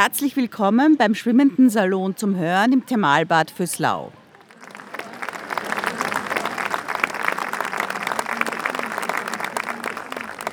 Herzlich willkommen beim Schwimmenden Salon zum Hören im Thermalbad Füßlau.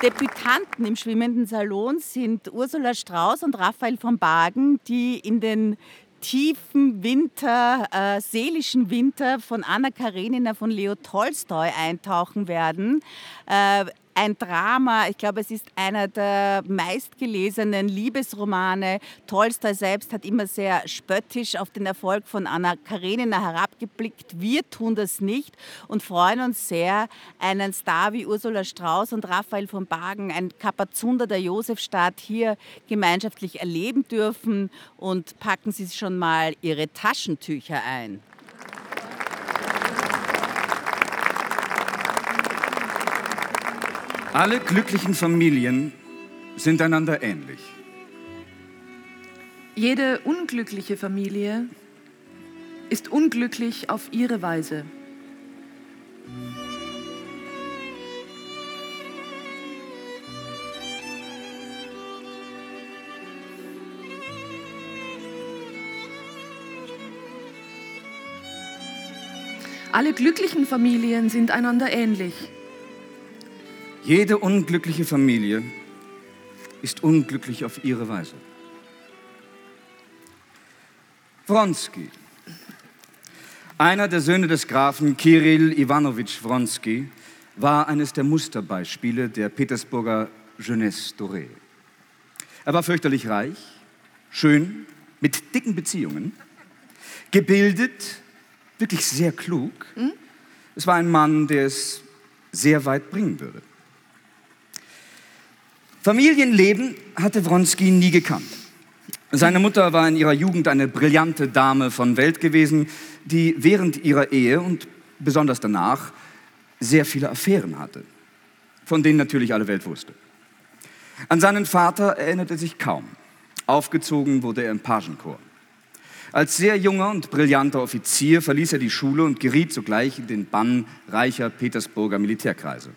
Debütanten im Schwimmenden Salon sind Ursula Strauß und Raphael von Bagen, die in den tiefen Winter, äh, seelischen Winter von Anna Karenina von Leo Tolstoi eintauchen werden. Äh, ein Drama. Ich glaube, es ist einer der meistgelesenen Liebesromane. Tolstoi selbst hat immer sehr spöttisch auf den Erfolg von Anna Karenina herabgeblickt. Wir tun das nicht und freuen uns sehr, einen Star wie Ursula Strauß und Raphael von Bagen, ein Kapazunder der Josefstadt, hier gemeinschaftlich erleben dürfen und packen Sie schon mal Ihre Taschentücher ein. Alle glücklichen Familien sind einander ähnlich. Jede unglückliche Familie ist unglücklich auf ihre Weise. Alle glücklichen Familien sind einander ähnlich. Jede unglückliche Familie ist unglücklich auf ihre Weise. Wronski, einer der Söhne des Grafen Kirill Iwanowitsch Wronski, war eines der Musterbeispiele der Petersburger Jeunesse dorée. Er war fürchterlich reich, schön, mit dicken Beziehungen, gebildet, wirklich sehr klug. Hm? Es war ein Mann, der es sehr weit bringen würde. Familienleben hatte Wronski nie gekannt. Seine Mutter war in ihrer Jugend eine brillante Dame von Welt gewesen, die während ihrer Ehe und besonders danach sehr viele Affären hatte, von denen natürlich alle Welt wusste. An seinen Vater erinnerte er sich kaum. Aufgezogen wurde er im Pagenchor. Als sehr junger und brillanter Offizier verließ er die Schule und geriet sogleich in den Bann reicher Petersburger Militärkreise.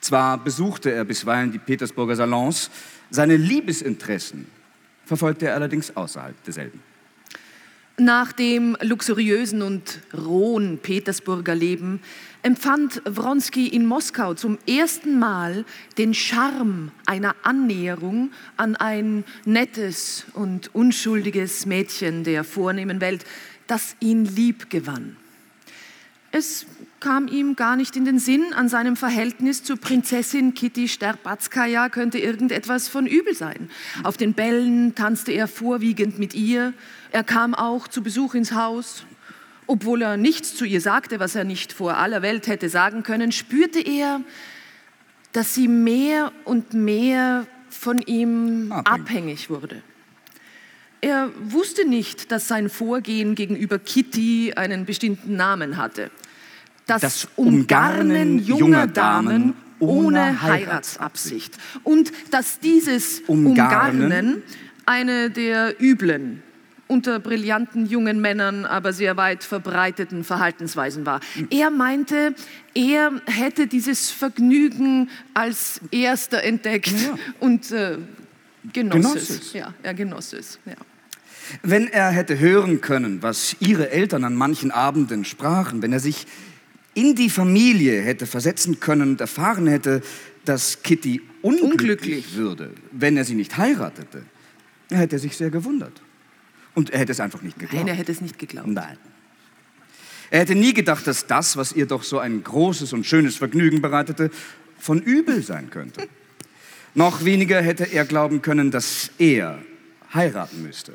Zwar besuchte er bisweilen die Petersburger Salons, seine Liebesinteressen verfolgte er allerdings außerhalb derselben. Nach dem luxuriösen und rohen Petersburger Leben empfand Wronski in Moskau zum ersten Mal den Charme einer Annäherung an ein nettes und unschuldiges Mädchen der vornehmen Welt, das ihn lieb gewann. Es kam ihm gar nicht in den Sinn, an seinem Verhältnis zu Prinzessin Kitty Sterbatskaya könnte irgendetwas von übel sein. Auf den Bällen tanzte er vorwiegend mit ihr. Er kam auch zu Besuch ins Haus. Obwohl er nichts zu ihr sagte, was er nicht vor aller Welt hätte sagen können, spürte er, dass sie mehr und mehr von ihm abhängig, abhängig wurde. Er wusste nicht, dass sein Vorgehen gegenüber Kitty einen bestimmten Namen hatte. Das, das Umgarnen junger Damen ohne Heiratsabsicht. Und dass dieses Umgarnen, Umgarnen eine der üblen, unter brillanten jungen Männern, aber sehr weit verbreiteten Verhaltensweisen war. Er meinte, er hätte dieses Vergnügen als erster entdeckt ja. und äh, genoss, genoss es. es. Ja, er genoss es. Ja. Wenn er hätte hören können, was ihre Eltern an manchen Abenden sprachen, wenn er sich in die Familie hätte versetzen können und erfahren hätte, dass Kitty unglücklich, unglücklich. würde, wenn er sie nicht heiratete, er hätte sich sehr gewundert. Und er hätte es einfach nicht geglaubt. Nein, er hätte es nicht geglaubt. Nein. Er hätte nie gedacht, dass das, was ihr doch so ein großes und schönes Vergnügen bereitete, von übel sein könnte. Noch weniger hätte er glauben können, dass er heiraten müsste.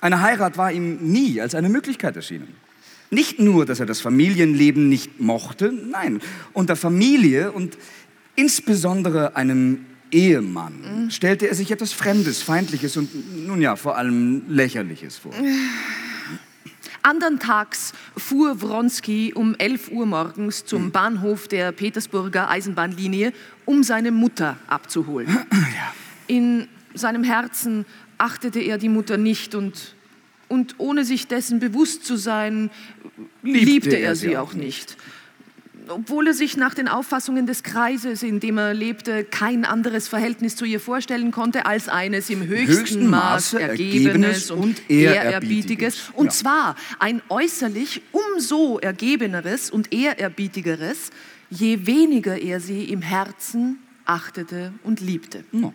Eine Heirat war ihm nie als eine Möglichkeit erschienen. Nicht nur, dass er das Familienleben nicht mochte, nein, unter Familie und insbesondere einem Ehemann mhm. stellte er sich etwas Fremdes, Feindliches und nun ja, vor allem Lächerliches vor. Andern Tags fuhr Wronski um 11 Uhr morgens zum mhm. Bahnhof der Petersburger Eisenbahnlinie, um seine Mutter abzuholen. Ja. In seinem Herzen achtete er die Mutter nicht und, und ohne sich dessen bewusst zu sein, liebte, liebte er, sie auch nicht. obwohl er sich nach den Auffassungen des Kreises, in dem er lebte, kein anderes Verhältnis zu ihr vorstellen konnte als eines im höchsten, höchsten Maß Maße ergebenes Ergebenes und. Ehrerbietiges. Und Ja. zwar ein äußerlich umso ergebeneres und ehrerbietigeres, je weniger er sie im Herzen achtete und liebte. Ja.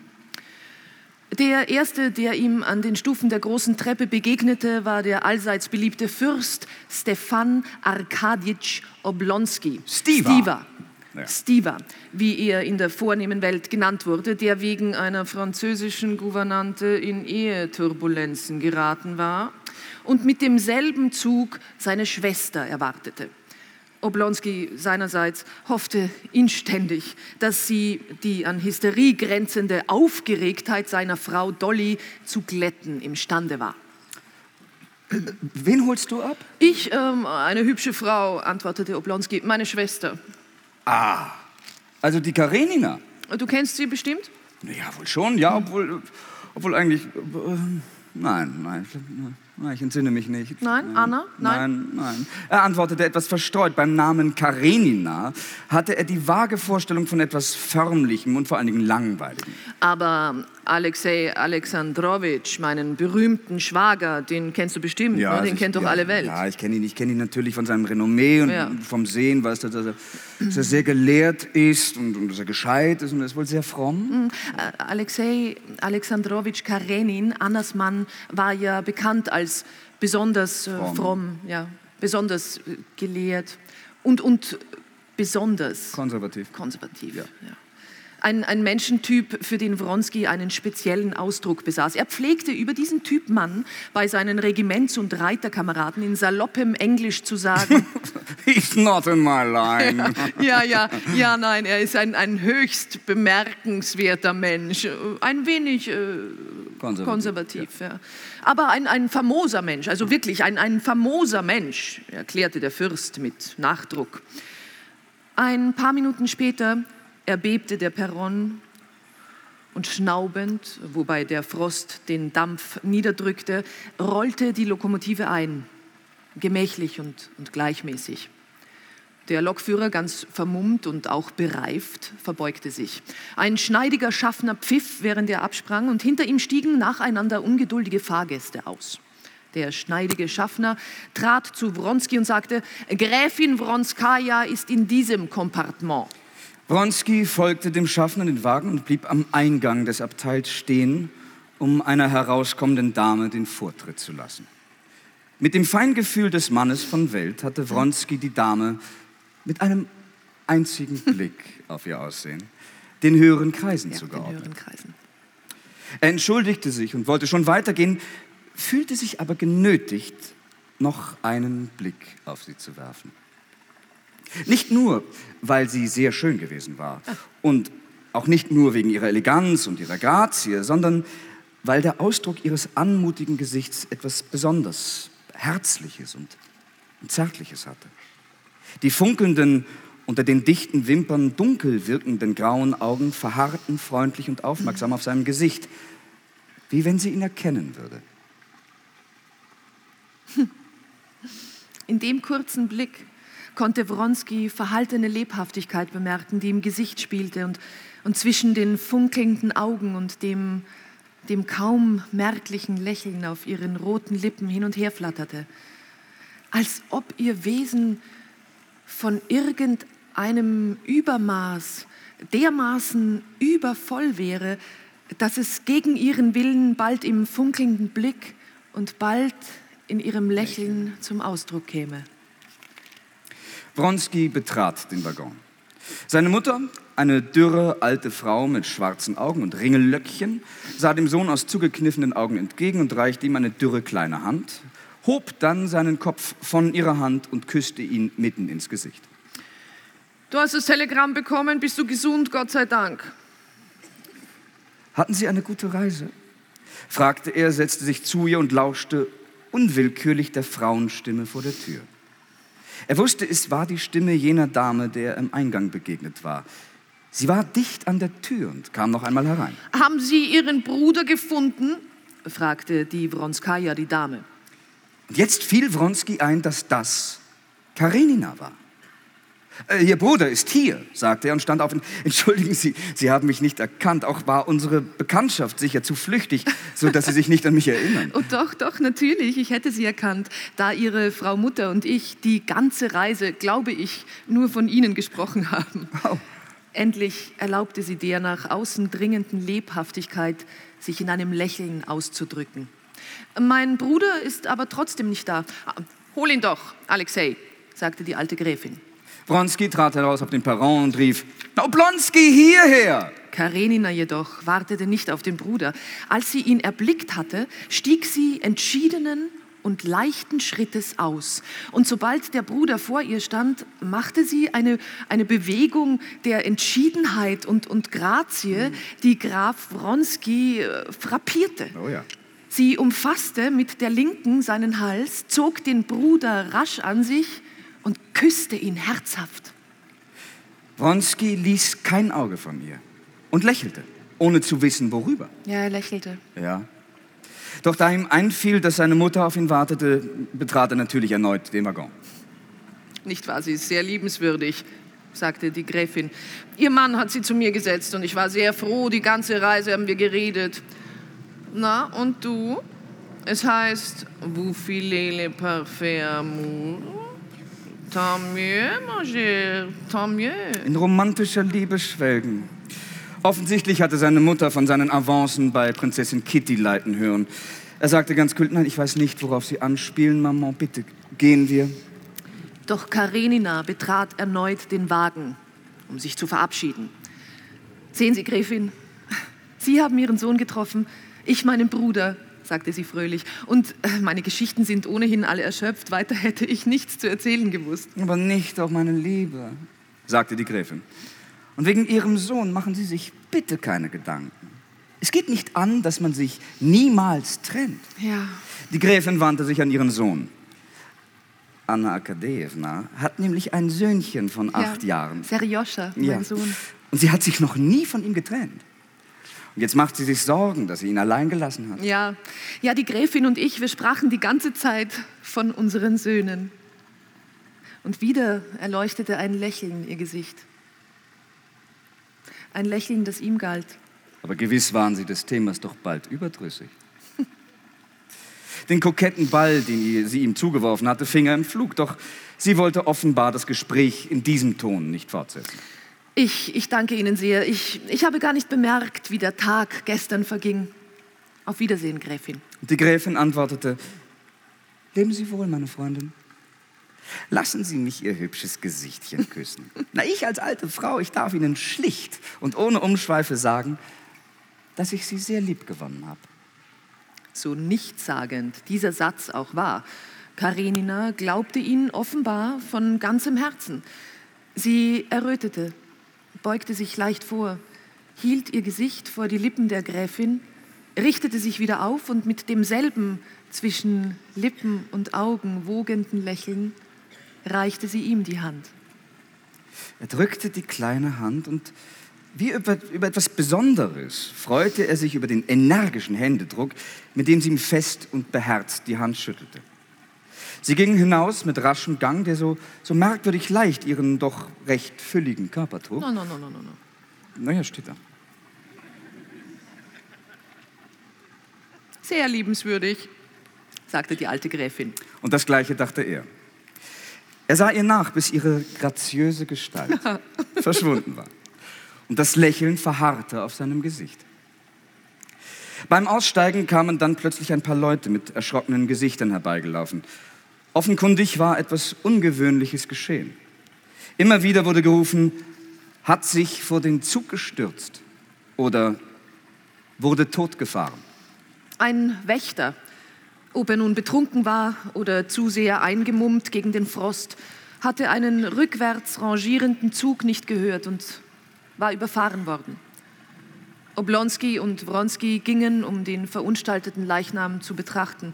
Der erste, der ihm an den Stufen der großen Treppe begegnete, war der allseits beliebte Fürst Stefan Arkaditsch Oblonski. Stiva. Stiva. Ja. Stiva, wie er in der vornehmen Welt genannt wurde, der wegen einer französischen Gouvernante in Eheturbulenzen geraten war und mit demselben Zug seine Schwester erwartete. Oblonski seinerseits hoffte inständig, dass sie die an Hysterie grenzende Aufgeregtheit seiner Frau Dolly zu glätten imstande war. Wen holst du ab? Ich, ähm, eine hübsche Frau, antwortete Oblonski, meine Schwester. Also die Karenina. Du kennst sie bestimmt? Ja, wohl schon, ja, obwohl, obwohl eigentlich. Äh, nein, nein, ich entsinne mich nicht. Nein? Anna? Nein? Nein, nein. Er antwortete etwas verstreut. Beim Namen Karenina hatte er die vage Vorstellung von etwas Förmlichem und vor allen Dingen Langweiligem. Aber Alexei Alexandrowitsch, meinen berühmten Schwager, den kennst du bestimmt, ne? den also kennt doch ja, alle Welt. Ja, ich kenne ihn. Ich kenne ihn natürlich von seinem Renommee und Ja. vom Sehen, weißt du, dass er, dass er sehr gelehrt ist und, und dass er gescheit ist und er ist wohl sehr fromm. Äh, Alexei Alexandrowitsch Karenin, Annas Mann, war ja bekannt als besonders äh, Fromm. fromm, ja, besonders äh, gelehrt und, und besonders Konservativ. konservativ. Ja. Ein, ein Menschentyp, für den Wronski einen speziellen Ausdruck besaß. Er pflegte über diesen Typ Mann bei seinen Regiments- und Reiterkameraden in saloppem Englisch zu sagen, He's not in my line. ja, ja, ja, nein, er ist ein, ein höchst bemerkenswerter Mensch, ein wenig äh, Konservativ, konservativ, ja. aber ein, ein famoser Mensch, also wirklich ein, ein famoser Mensch, erklärte der Fürst mit Nachdruck. Ein paar Minuten später erbebte der Perron und schnaubend, wobei der Frost den Dampf niederdrückte, rollte die Lokomotive ein, gemächlich und, und gleichmäßig. Der Lokführer, ganz vermummt und auch bereift, verbeugte sich. Ein schneidiger Schaffner pfiff, während er absprang, und hinter ihm stiegen nacheinander ungeduldige Fahrgäste aus. Der schneidige Schaffner trat zu Wronski und sagte, Gräfin Wronskaja ist in diesem Kompartement. Wronski folgte dem Schaffner in den Wagen und blieb am Eingang des Abteils stehen, um einer herauskommenden Dame den Vortritt zu lassen. Mit dem Feingefühl des Mannes von Welt hatte Wronski die Dame mit einem einzigen Blick auf ihr Aussehen den höheren Kreisen Ja, den zugeordnet. höheren Kreisen. Er entschuldigte sich und wollte schon weitergehen, fühlte sich aber genötigt, noch einen Blick auf sie zu werfen. Nicht nur, weil sie sehr schön gewesen war und auch nicht nur wegen ihrer Eleganz und ihrer Grazie, sondern weil der Ausdruck ihres anmutigen Gesichts etwas besonders Herzliches und Zärtliches hatte. Die funkelnden, unter den dichten Wimpern dunkel wirkenden grauen Augen verharrten freundlich und aufmerksam auf seinem Gesicht, wie wenn sie ihn erkennen würde. In dem kurzen Blick konnte Wronski verhaltene Lebhaftigkeit bemerken, die im Gesicht spielte und, und zwischen den funkelnden Augen und dem, dem kaum merklichen Lächeln auf ihren roten Lippen hin und her flatterte. Als ob ihr Wesen von irgendeinem Übermaß dermaßen übervoll wäre, dass es gegen ihren Willen bald im funkelnden Blick und bald in ihrem Lächeln zum Ausdruck käme. Wronski betrat den Waggon. Seine Mutter, eine dürre alte Frau mit schwarzen Augen und Ringellöckchen, sah dem Sohn aus zugekniffenen Augen entgegen und reichte ihm eine dürre kleine Hand, hob dann seinen Kopf von ihrer Hand und küsste ihn mitten ins Gesicht. Du hast das Telegramm bekommen, bist du gesund, Gott sei Dank. Hatten Sie eine gute Reise? fragte er, setzte sich zu ihr und lauschte unwillkürlich der Frauenstimme vor der Tür. Er wusste, es war die Stimme jener Dame, der im Eingang begegnet war. Sie war dicht an der Tür und kam noch einmal herein. Haben Sie Ihren Bruder gefunden? fragte die Wronskaja die Dame. Und jetzt fiel Wronski ein, dass das Karenina war. Äh, Ihr Bruder ist hier, sagte er und stand auf. Entschuldigen Sie, Sie haben mich nicht erkannt. Auch war unsere Bekanntschaft sicher zu flüchtig, so dass Sie sich nicht an mich erinnern. Oh doch, doch, natürlich, ich hätte Sie erkannt, da Ihre Frau Mutter und ich die ganze Reise, glaube ich, nur von Ihnen gesprochen haben. Oh. Endlich erlaubte sie der nach außen dringenden Lebhaftigkeit, sich in einem Lächeln auszudrücken. Mein Bruder ist aber trotzdem nicht da. Ah, Hol ihn doch, Alexei, sagte die alte Gräfin. Wronski trat heraus auf den Perron und rief, Oblonski, hierher! Karenina jedoch wartete nicht auf den Bruder. Als sie ihn erblickt hatte, stieg sie entschiedenen und leichten Schrittes aus. Und sobald der Bruder vor ihr stand, machte sie eine, eine Bewegung der Entschiedenheit und, und Grazie, die Graf Wronski äh, frappierte. Oh ja. Sie umfasste mit der linken seinen Hals, zog den Bruder rasch an sich und küsste ihn herzhaft. Wronski ließ kein Auge von ihr und lächelte, ohne zu wissen, worüber. Ja, er lächelte. Ja. Doch da ihm einfiel, dass seine Mutter auf ihn wartete, betrat er natürlich erneut den Waggon. Nicht wahr, sie ist sehr liebenswürdig, sagte die Gräfin. Ihr Mann hat sie zu mir gesetzt und ich war sehr froh, die ganze Reise haben wir geredet. Na, und du? Es heißt, vous filez le parfait amour. Tant mieux, mon cher, tant mieux. In romantischer Liebe schwelgen. Offensichtlich hatte seine Mutter von seinen Avancen bei Prinzessin Kitty leiten hören. Er sagte ganz kühl, nein, ich weiß nicht, worauf Sie anspielen, Maman, bitte gehen wir. Doch Karenina betrat erneut den Wagen, um sich zu verabschieden. Sehen Sie, Gräfin, Sie haben Ihren Sohn getroffen, ich meinen Bruder, sagte sie fröhlich. Und äh, meine Geschichten sind ohnehin alle erschöpft, weiter hätte ich nichts zu erzählen gewusst. Aber nicht auf meine Liebe, sagte die Gräfin. Und wegen Ihrem Sohn machen Sie sich bitte keine Gedanken. Es geht nicht an, dass man sich niemals trennt. Ja. Die Gräfin wandte sich an ihren Sohn. Anna Akadejewna hat nämlich ein Söhnchen von acht ja. Jahren. Serjoscha, mein Ja. Sohn. Und sie hat sich noch nie von ihm getrennt. Und jetzt macht sie sich Sorgen, dass sie ihn allein gelassen hat. Ja. ja, die Gräfin und ich, wir sprachen die ganze Zeit von unseren Söhnen. Und wieder erleuchtete ein Lächeln ihr Gesicht. Ein Lächeln, das ihm galt. Aber gewiss waren sie des Themas doch bald überdrüssig. Den koketten Ball, den sie ihm zugeworfen hatte, fing er im Flug, doch sie wollte offenbar das Gespräch in diesem Ton nicht fortsetzen. Ich, ich danke Ihnen sehr. Ich, ich habe gar nicht bemerkt, wie der Tag gestern verging. Auf Wiedersehen, Gräfin. Die Gräfin antwortete, leben Sie wohl, meine Freundin. Lassen Sie mich Ihr hübsches Gesichtchen küssen. Na, ich als alte Frau, ich darf Ihnen schlicht und ohne Umschweife sagen, dass ich Sie sehr lieb gewonnen habe. So nichtssagend dieser Satz auch war. Karenina glaubte ihn offenbar von ganzem Herzen. Sie errötete, beugte sich leicht vor, hielt ihr Gesicht vor die Lippen der Gräfin, richtete sich wieder auf und mit demselben zwischen Lippen und Augen wogenden Lächeln reichte sie ihm die Hand. Er drückte die kleine Hand und wie über, über etwas Besonderes freute er sich über den energischen Händedruck, mit dem sie ihm fest und beherzt die Hand schüttelte. Sie gingen hinaus mit raschem Gang, der so, so merkwürdig leicht ihren doch recht fülligen Körper trug. No, no, no, no, no, no. Naja, steht da. Sehr liebenswürdig, sagte die alte Gräfin. Und das Gleiche dachte er. Er sah ihr nach, bis ihre graziöse Gestalt verschwunden war. Und das Lächeln verharrte auf seinem Gesicht. Beim Aussteigen kamen dann plötzlich ein paar Leute mit erschrockenen Gesichtern herbeigelaufen. Offenkundig war etwas Ungewöhnliches geschehen. Immer wieder wurde gerufen, hat sich vor den Zug gestürzt oder wurde totgefahren. Ein Wächter, ob er nun betrunken war oder zu sehr eingemummt gegen den Frost, hatte einen rückwärts rangierenden Zug nicht gehört und war überfahren worden. Oblonski und Wronski gingen, um den verunstalteten Leichnam zu betrachten.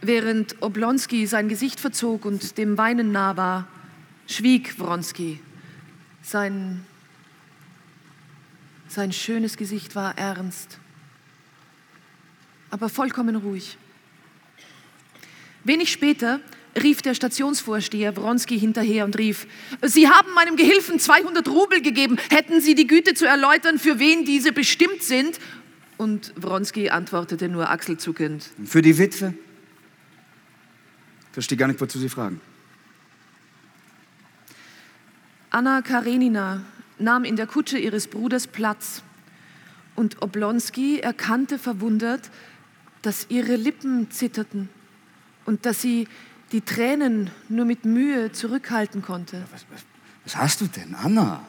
Während Oblonski sein Gesicht verzog und dem Weinen nah war, schwieg Wronski. Sein, sein schönes Gesicht war ernst, aber vollkommen ruhig. Wenig später rief der Stationsvorsteher Wronski hinterher und rief, Sie haben meinem Gehilfen 200 Rubel gegeben. Hätten Sie die Güte zu erläutern, für wen diese bestimmt sind? Und Wronski antwortete nur achselzuckend. Für die Witwe? Verstehe gar nicht, wozu Sie fragen. Anna Karenina nahm in der Kutsche ihres Bruders Platz und Oblonski erkannte verwundert, dass ihre Lippen zitterten und dass sie die Tränen nur mit Mühe zurückhalten konnte. Was, was, was hast du denn, Anna?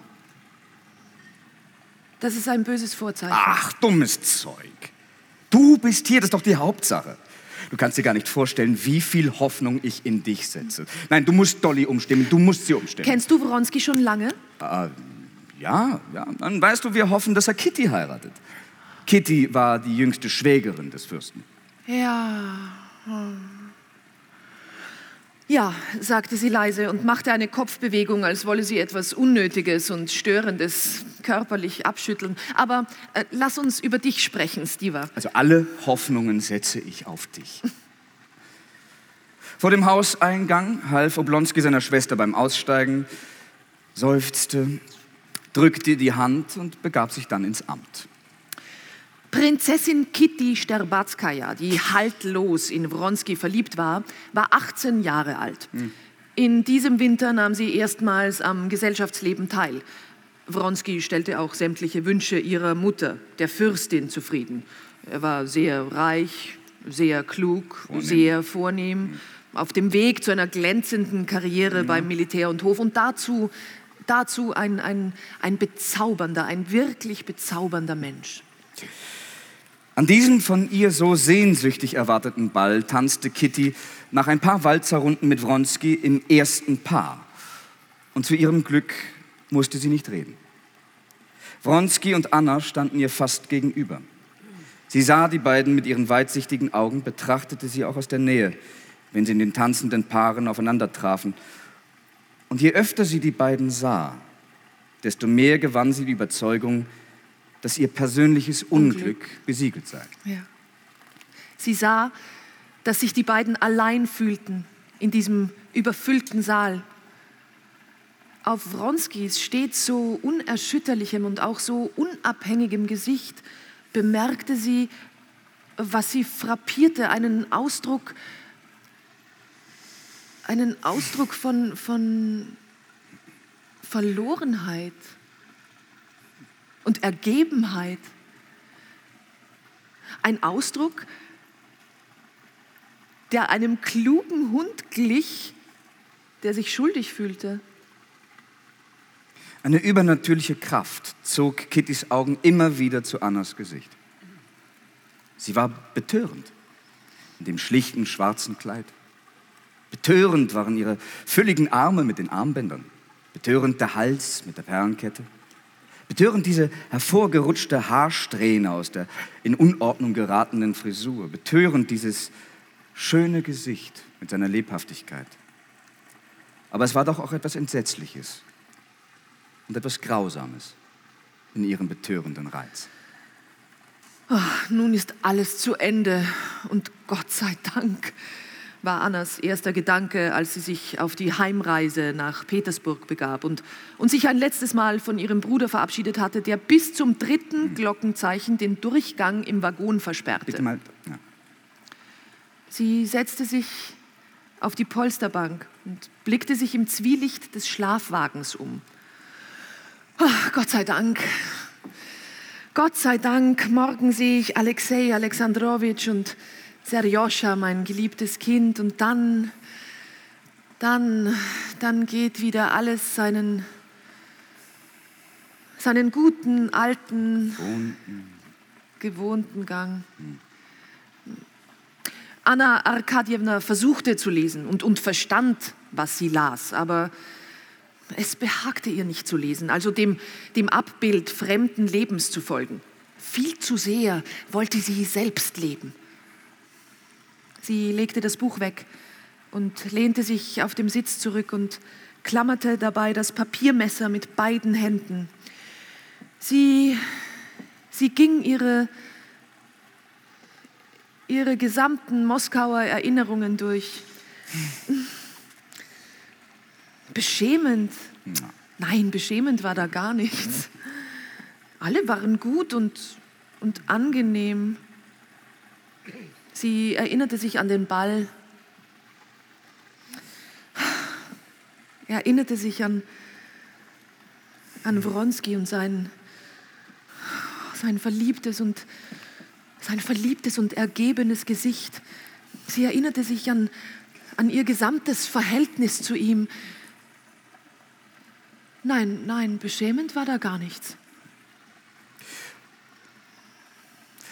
Das ist ein böses Vorzeichen. Ach, dummes Zeug. Du bist hier, das ist doch die Hauptsache. Du kannst dir gar nicht vorstellen, wie viel Hoffnung ich in dich setze. Nein, du musst Dolly umstimmen, du musst sie umstimmen. Kennst du Wronski schon lange? Äh, ja, ja, dann weißt du, wir hoffen, dass er Kitty heiratet. Kitty war die jüngste Schwägerin des Fürsten. Ja. Hm. Ja, sagte sie leise und machte eine Kopfbewegung, als wolle sie etwas Unnötiges und Störendes körperlich abschütteln. Aber äh, lass uns über dich sprechen, Stiva. Also alle Hoffnungen setze ich auf dich. Vor dem Hauseingang half Oblonski seiner Schwester beim Aussteigen, seufzte, drückte die Hand und begab sich dann ins Amt. Prinzessin Kitty Sterbatskaya, die haltlos in Wronski verliebt war, war 18 Jahre alt. Hm. In diesem Winter nahm sie erstmals am Gesellschaftsleben teil. Wronski stellte auch sämtliche Wünsche ihrer Mutter, der Fürstin, zufrieden. Er war sehr reich, sehr klug, vornehm. sehr vornehm, hm. auf dem Weg zu einer glänzenden Karriere ja. beim Militär und Hof und dazu, dazu ein, ein, ein bezaubernder, ein wirklich bezaubernder Mensch. An diesem von ihr so sehnsüchtig erwarteten Ball tanzte Kitty nach ein paar Walzerrunden mit Wronski im ersten Paar. Und zu ihrem Glück musste sie nicht reden. Wronski und Anna standen ihr fast gegenüber. Sie sah die beiden mit ihren weitsichtigen Augen, betrachtete sie auch aus der Nähe, wenn sie in den tanzenden Paaren aufeinander trafen. Und je öfter sie die beiden sah, desto mehr gewann sie die Überzeugung, dass ihr persönliches Unglück, Unglück besiegelt sei. Ja. Sie sah, dass sich die beiden allein fühlten in diesem überfüllten Saal. Auf Wronskis stets so unerschütterlichem und auch so unabhängigem Gesicht bemerkte sie, was sie frappierte, einen Ausdruck, einen Ausdruck von, von Verlorenheit und Ergebenheit. Ein Ausdruck, der einem klugen Hund glich, der sich schuldig fühlte. Eine übernatürliche Kraft zog Kittys Augen immer wieder zu Annas Gesicht. Sie war betörend in dem schlichten schwarzen Kleid. Betörend waren ihre fülligen Arme mit den Armbändern. Betörend der Hals mit der Perlenkette. Betörend diese hervorgerutschte Haarsträhne aus der in Unordnung geratenen Frisur. Betörend dieses schöne Gesicht mit seiner Lebhaftigkeit. Aber es war doch auch etwas Entsetzliches und etwas Grausames in ihrem betörenden Reiz. Oh, nun ist alles zu Ende und Gott sei Dank war Annas erster Gedanke, als sie sich auf die Heimreise nach Petersburg begab und, und sich ein letztes Mal von ihrem Bruder verabschiedet hatte, der bis zum dritten Glockenzeichen den Durchgang im Waggon versperrte. Bitte mal. Ja. Sie setzte sich auf die Polsterbank und blickte sich im Zwielicht des Schlafwagens um. Oh, Gott sei Dank. Gott sei Dank, morgen sehe ich Alexei Alexandrowitsch und Serjoscha, mein geliebtes Kind, und dann, dann, dann geht wieder alles seinen, seinen guten, alten, gewohnten, gewohnten Gang. Anna Arkadjewna versuchte zu lesen und, und verstand, was sie las, aber es behagte ihr nicht zu lesen, also dem, dem Abbild fremden Lebens zu folgen. Viel zu sehr wollte sie selbst leben. Sie legte das Buch weg und lehnte sich auf dem Sitz zurück und klammerte dabei das Papiermesser mit beiden Händen. Sie, sie ging ihre, ihre gesamten Moskauer Erinnerungen durch. beschämend. Nein, beschämend war da gar nichts. Alle waren gut und, und angenehm. Sie erinnerte sich an den Ball. Er erinnerte sich an, an Wronski und sein, sein verliebtes und sein verliebtes und ergebenes Gesicht. Sie erinnerte sich an, an ihr gesamtes Verhältnis zu ihm. Nein, nein, beschämend war da gar nichts.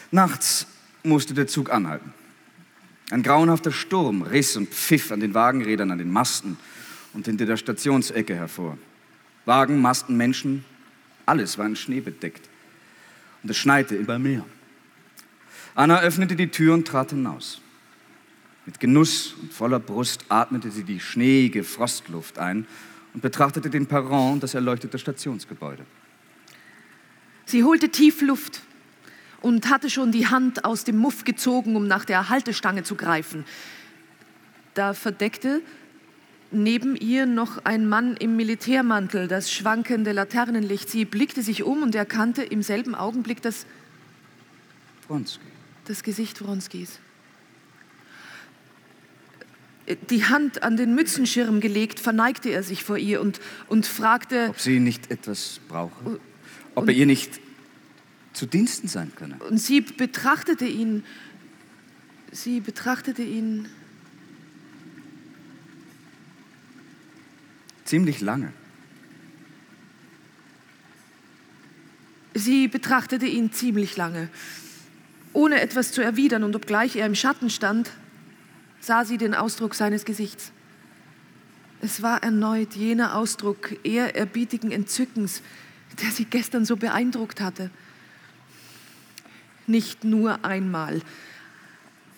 Nachts musste der Zug anhalten. Ein grauenhafter Sturm riss und pfiff an den Wagenrädern, an den Masten und hinter der Stationsecke hervor. Wagen, Masten, Menschen, alles war in Schnee bedeckt. Und es schneite immer mehr. Anna öffnete die Tür und trat hinaus. Mit Genuss und voller Brust atmete sie die schneeige Frostluft ein und betrachtete den Perron und das erleuchtete Stationsgebäude. Sie holte tief Luft und hatte schon die Hand aus dem Muff gezogen, um nach der Haltestange zu greifen. Da verdeckte neben ihr noch ein Mann im Militärmantel, das schwankende Laternenlicht. Sie blickte sich um und erkannte im selben Augenblick das, Wronski. das Gesicht Wronskis. Die Hand an den Mützenschirm gelegt, verneigte er sich vor ihr und, und fragte, Ob sie nicht etwas brauche? Ob er ihr nicht zu Diensten sein könne? und sie betrachtete ihn, sie betrachtete ihn Ziemlich lange. Sie betrachtete ihn ziemlich lange, ohne etwas zu erwidern, und obgleich er im Schatten stand, sah sie den Ausdruck seines Gesichts. Es war erneut jener Ausdruck ehrerbietigen Entzückens, der sie gestern so beeindruckt hatte. Nicht nur einmal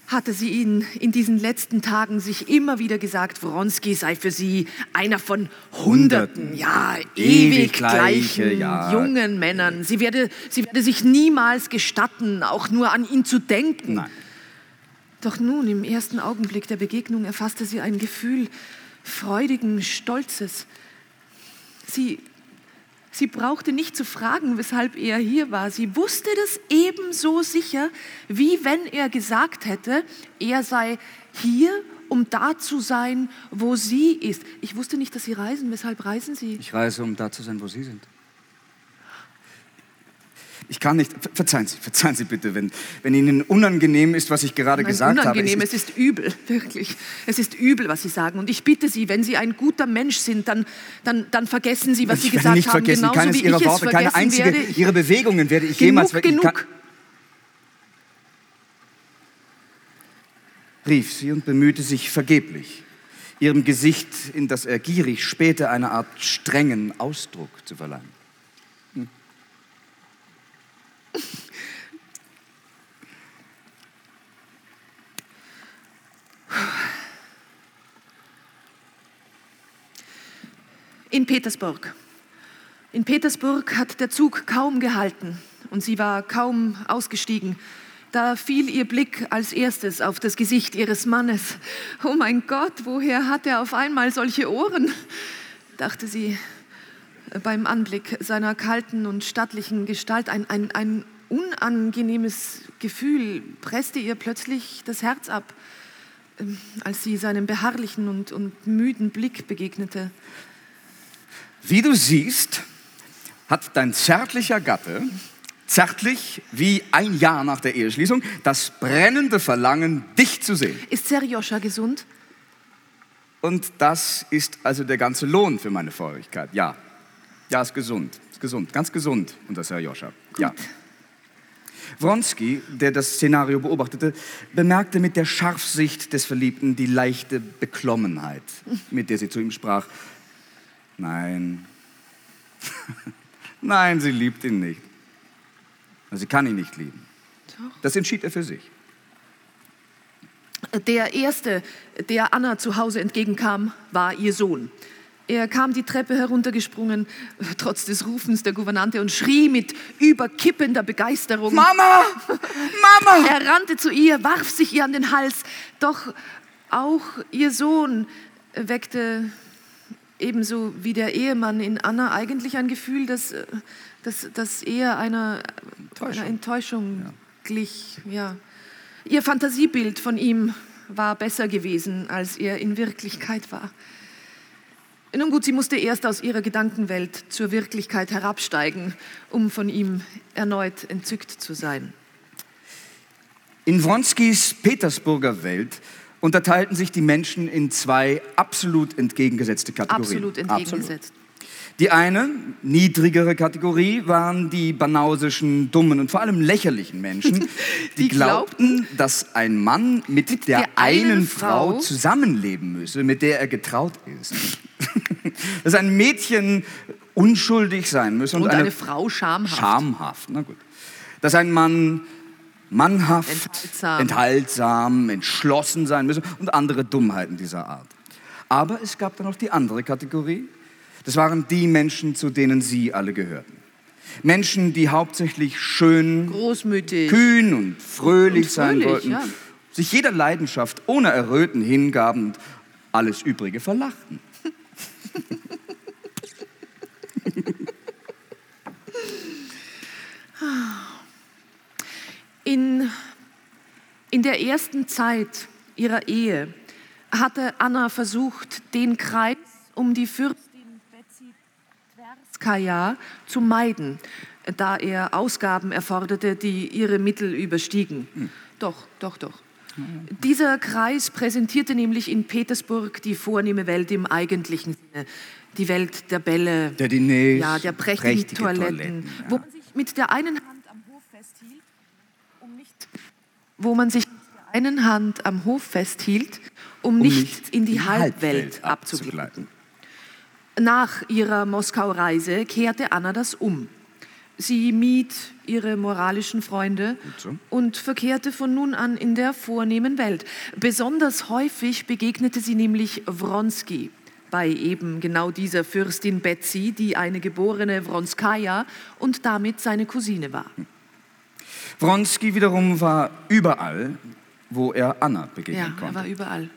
hatte sie ihn in diesen letzten Tagen sich immer wieder gesagt, Wronski sei für sie einer von Hunderten, ja, ewig Ewig gleiche, gleichen ja. jungen Männern. Sie werde, sie werde sich niemals gestatten, auch nur an ihn zu denken. Nein. Doch nun, im ersten Augenblick der Begegnung, erfasste sie ein Gefühl freudigen Stolzes. Sie, sie brauchte nicht zu fragen, weshalb er hier war. Sie wusste das ebenso sicher, wie wenn er gesagt hätte, er sei hier, um da zu sein, wo sie ist. Ich wusste nicht, dass Sie reisen. Weshalb reisen Sie? Ich reise, um da zu sein, wo Sie sind. Ich kann nicht. ver- Verzeihen Sie, verzeihen Sie bitte, wenn, wenn Ihnen unangenehm ist, was ich gerade Nein, gesagt habe. unangenehm, Es es ist übel, wirklich. Es ist übel, was Sie sagen. Und ich bitte Sie, wenn Sie ein guter Mensch sind, dann, dann, dann vergessen Sie, was Sie ich werde gesagt nicht haben, vergessen, genauso keines wie Ihrer ich es Worte, keine vergessen einzige werde. Ihrer Bewegungen werde ich Genug, jemals ich genug. kann- rief sie und bemühte sich vergeblich, ihrem Gesicht, in das er gierig spähte, eine Art strengen Ausdruck zu verleihen. In Petersburg. In Petersburg hat der Zug kaum gehalten und sie war kaum ausgestiegen. Da fiel ihr Blick als erstes auf das Gesicht ihres Mannes. Oh mein Gott, woher hat er auf einmal solche Ohren? dachte sie beim Anblick seiner kalten und stattlichen Gestalt. Ein, ein, ein unangenehmes Gefühl presste ihr plötzlich das Herz ab, ähm, als sie seinem beharrlichen und, und müden Blick begegnete. Wie du siehst, hat dein zärtlicher Gatte, zärtlich wie ein Jahr nach der Eheschließung, das brennende Verlangen, dich zu sehen. Ist Serjoscha gesund? Und das ist also der ganze Lohn für meine Feurigkeit. Ja, ja, ist gesund, ist gesund, ganz gesund unter Serjoscha. Ja. Wronski, der das Szenario beobachtete, bemerkte mit der Scharfsicht des Verliebten die leichte Beklommenheit, mit der sie zu ihm sprach. Nein, nein, sie liebt ihn nicht. Sie kann ihn nicht lieben. Das entschied er für sich. Der erste, der Anna zu Hause entgegenkam, war ihr Sohn. Er kam die Treppe heruntergesprungen, trotz des Rufens der Gouvernante, und schrie mit überkippender Begeisterung. Mama! Mama! Er rannte zu ihr, warf sich ihr an den Hals. Doch auch ihr Sohn weckte ebenso wie der Ehemann in Anna eigentlich ein Gefühl, dass, äh, dass, dass eher einer Enttäuschung, einer Enttäuschung ja. glich. Ja. Ihr Fantasiebild von ihm war besser gewesen, als er in Wirklichkeit war. Nun gut, sie musste erst aus ihrer Gedankenwelt zur Wirklichkeit herabsteigen, um von ihm erneut entzückt zu sein. In Wronskis Petersburger Welt unterteilten sich die Menschen in zwei absolut entgegengesetzte Kategorien. Absolut entgegengesetzt. Absolut. Die eine, niedrigere Kategorie, waren die banausischen, dummen und vor allem lächerlichen Menschen, die, glaubten, dass ein Mann mit, mit der, der, einen Frau zusammenleben müsse, mit der er getraut ist. dass ein Mädchen unschuldig sein müsse und, und eine, eine, Frau schamhaft. Schamhaft, na gut. Dass ein Mann mannhaft, enthaltsam. enthaltsam, entschlossen sein müsse und andere Dummheiten dieser Art. Aber es gab dann noch die andere Kategorie, das waren die Menschen, zu denen Sie alle gehörten. Menschen, die hauptsächlich schön, großmütig, kühn und fröhlich, und fröhlich sein wollten, ja. sich jeder Leidenschaft ohne Erröten hingaben und alles Übrige verlachten. In, in der ersten Zeit ihrer Ehe hatte Anna versucht, den Kreis um die Fürstin Kaja zu meiden, da er Ausgaben erforderte, die ihre Mittel überstiegen. Hm. Doch, doch, doch. Dieser Kreis präsentierte nämlich in Petersburg die vornehme Welt im eigentlichen. Die Welt der Bälle, der Diners, ja, der prächtigen Toiletten, Toiletten ja. wo man sich mit der einen Hand am Hof festhielt, um nicht, wo man sich mit der einen Hand am Hof festhielt, um, um nicht, nicht, in die, die Halbwelt, Halbwelt abzugleiten. Nach ihrer Moskau-Reise kehrte Anna das um. Sie mied ihre moralischen Freunde so. und verkehrte von nun an in der vornehmen Welt. Besonders häufig begegnete sie nämlich Wronski bei eben genau dieser Fürstin Betsy, die eine geborene Wronskaja und damit seine Cousine war. Wronski wiederum war überall, wo er Anna begegnen ja, konnte. Ja, er war überall.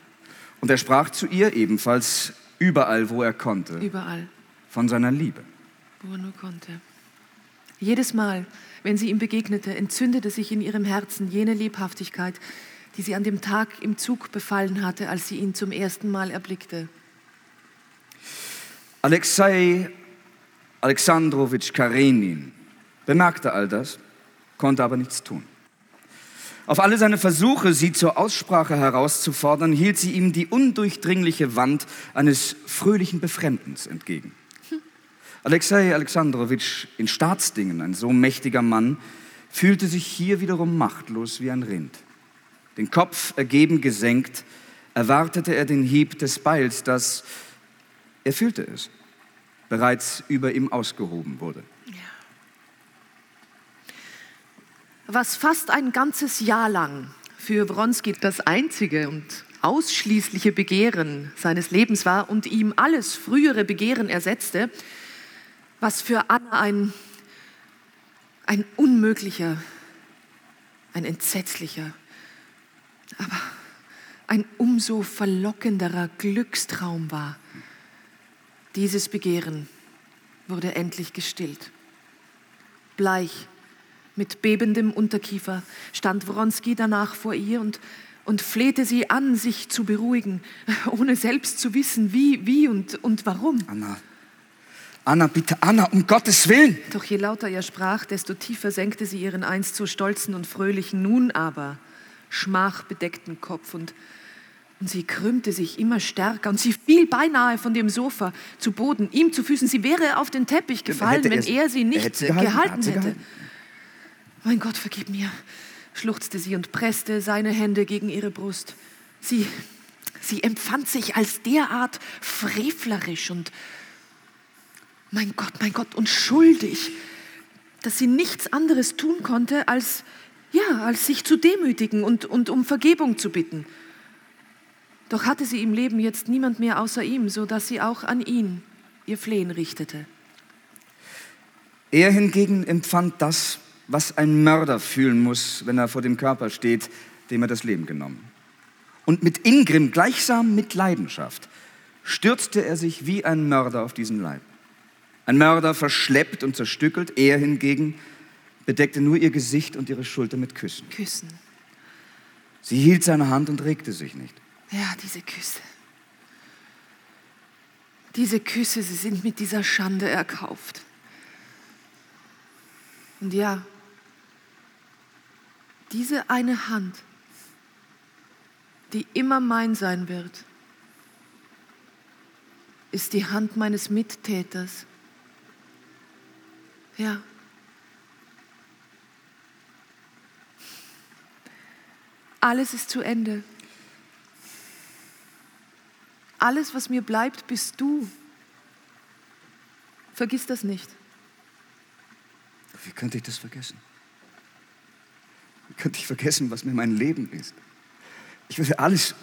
Und er sprach zu ihr ebenfalls Überall, wo er konnte. Überall. Von seiner Liebe. Wo er nur konnte. Jedes Mal, wenn sie ihm begegnete, entzündete sich in ihrem Herzen jene Lebhaftigkeit, die sie an dem Tag im Zug befallen hatte, als sie ihn zum ersten Mal erblickte. Alexei Alexandrowitsch Karenin bemerkte all das, konnte aber nichts tun. Auf alle seine Versuche, sie zur Aussprache herauszufordern, hielt sie ihm die undurchdringliche Wand eines fröhlichen Befremdens entgegen. Alexei Alexandrowitsch, in Staatsdingen ein so mächtiger Mann, fühlte sich hier wiederum machtlos wie ein Rind. Den Kopf ergeben gesenkt, erwartete er den Hieb des Beils, das, er fühlte es, bereits über ihm ausgehoben wurde. was fast ein ganzes Jahr lang für Wronski das einzige und ausschließliche Begehren seines Lebens war und ihm alles frühere Begehren ersetzte, was für Anna ein, ein unmöglicher, ein entsetzlicher, aber ein umso verlockenderer Glückstraum war. Dieses Begehren wurde endlich gestillt. Bleich mit bebendem Unterkiefer stand Wronski danach vor ihr und, und flehte sie an, sich zu beruhigen, ohne selbst zu wissen, wie, wie und, und warum. Anna, Anna, bitte, Anna, um Gottes Willen. Doch je lauter er sprach, desto tiefer senkte sie ihren einst so stolzen und fröhlichen, nun aber schmachbedeckten Kopf und, und sie krümmte sich immer stärker und sie fiel beinahe von dem Sofa zu Boden, ihm zu Füßen. Sie wäre auf den Teppich gefallen, wenn er sie nicht sie gehalten, gehalten hätte. Gehalten. Mein Gott, vergib mir, schluchzte sie und presste seine Hände gegen ihre Brust. Sie, sie empfand sich als derart frevlerisch und, mein Gott, mein Gott, und schuldig, dass sie nichts anderes tun konnte, als, ja, als sich zu demütigen und, und um Vergebung zu bitten. Doch hatte sie im Leben jetzt niemand mehr außer ihm, so dass sie auch an ihn ihr Flehen richtete. Er hingegen empfand das, was ein Mörder fühlen muss, wenn er vor dem Körper steht, dem er das Leben genommen. Und mit Ingrim, gleichsam mit Leidenschaft, stürzte er sich wie ein Mörder auf diesen Leib. Ein Mörder verschleppt und zerstückelt, er hingegen bedeckte nur ihr Gesicht und ihre Schulter mit Küssen. Küssen. Sie hielt seine Hand und regte sich nicht. Ja, diese Küsse. Diese Küsse, sie sind mit dieser Schande erkauft. Und ja, diese eine Hand, die immer mein sein wird, ist die Hand meines Mittäters. Ja. Alles ist zu Ende. Alles, was mir bleibt, bist du. Vergiss das nicht. Wie könnte ich das vergessen? Wie könnte ich vergessen, was mir mein Leben ist? Ich würde alles,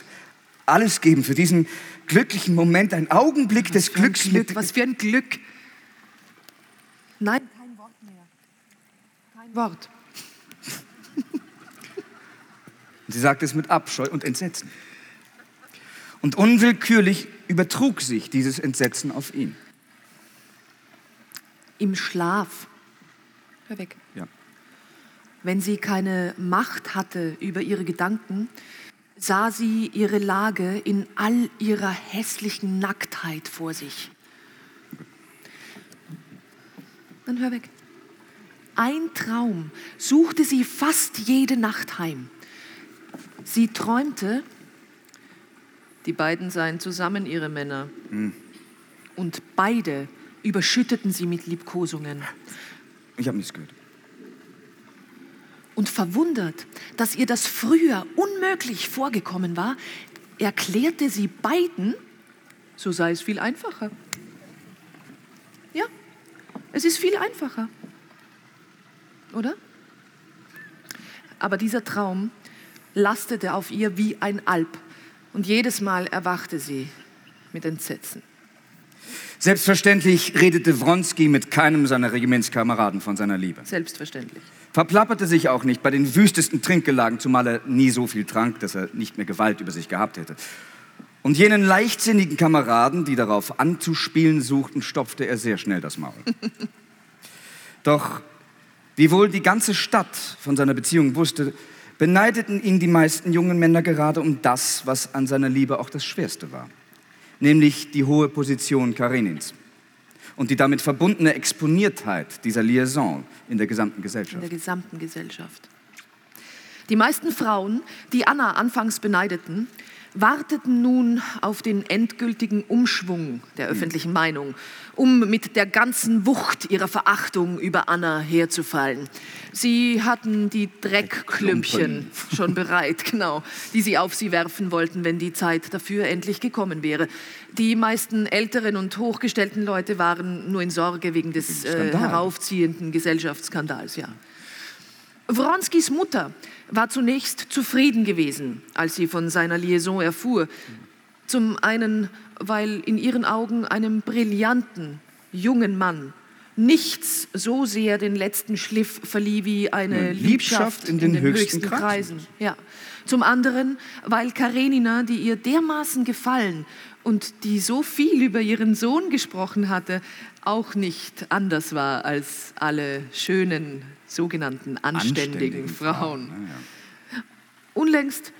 alles geben für diesen glücklichen Moment, ein Augenblick Was des Glücks. Glück, mit- was für ein Glück. Nein, kein Wort mehr. Kein Wort. Sie sagte es mit Abscheu und Entsetzen. Und unwillkürlich übertrug sich dieses Entsetzen auf ihn. Im Schlaf. Hör weg. Ja. Wenn sie keine Macht hatte über ihre Gedanken, sah sie ihre Lage in all ihrer hässlichen Nacktheit vor sich. Dann hör weg. Ein Traum suchte sie fast jede Nacht heim. Sie träumte, die beiden seien zusammen ihre Männer. Und beide überschütteten sie mit Liebkosungen. Ich habe nichts gehört. Und verwundert, dass ihr das früher unmöglich vorgekommen war, erklärte sie beiden, so sei es viel einfacher. Ja, es ist viel einfacher. Oder? Aber dieser Traum lastete auf ihr wie ein Alp und jedes Mal erwachte sie mit Entsetzen. Selbstverständlich redete Wronski mit keinem seiner Regimentskameraden von seiner Liebe. Selbstverständlich. Verplapperte sich auch nicht bei den wüstesten Trinkgelagen, zumal er nie so viel trank, dass er nicht mehr Gewalt über sich gehabt hätte. Und jenen leichtsinnigen Kameraden, die darauf anzuspielen suchten, stopfte er sehr schnell das Maul. Doch wiewohl die ganze Stadt von seiner Beziehung wusste, beneideten ihn die meisten jungen Männer gerade um das, was an seiner Liebe auch das Schwerste war, nämlich die hohe Position Karenins und die damit verbundene Exponiertheit dieser Liaison in der gesamten in Gesellschaft. der gesamten Gesellschaft. Die meisten Frauen, die Anna anfangs beneideten, warteten nun auf den endgültigen Umschwung der öffentlichen Meinung, um mit der ganzen Wucht ihrer Verachtung über Anna herzufallen. Sie hatten die Dreckklümpchen schon bereit, genau, die sie auf sie werfen wollten, wenn die Zeit dafür endlich gekommen wäre. Die meisten älteren und hochgestellten Leute waren nur in Sorge wegen des äh, heraufziehenden Gesellschaftsskandals, ja. Wronskis Mutter war zunächst zufrieden gewesen, als sie von seiner Liaison erfuhr. Zum einen, weil in ihren Augen einem brillanten, jungen Mann nichts so sehr den letzten Schliff verlieh wie eine Ja, Liebschaft, in den, höchsten, Kreisen. Kreisen. Ja. Zum anderen, weil Karenina, die ihr dermaßen gefallen und die so viel über ihren Sohn gesprochen hatte, auch nicht anders war als alle schönen, sogenannten anständigen, Frauen. Ja, ja. Unlängst,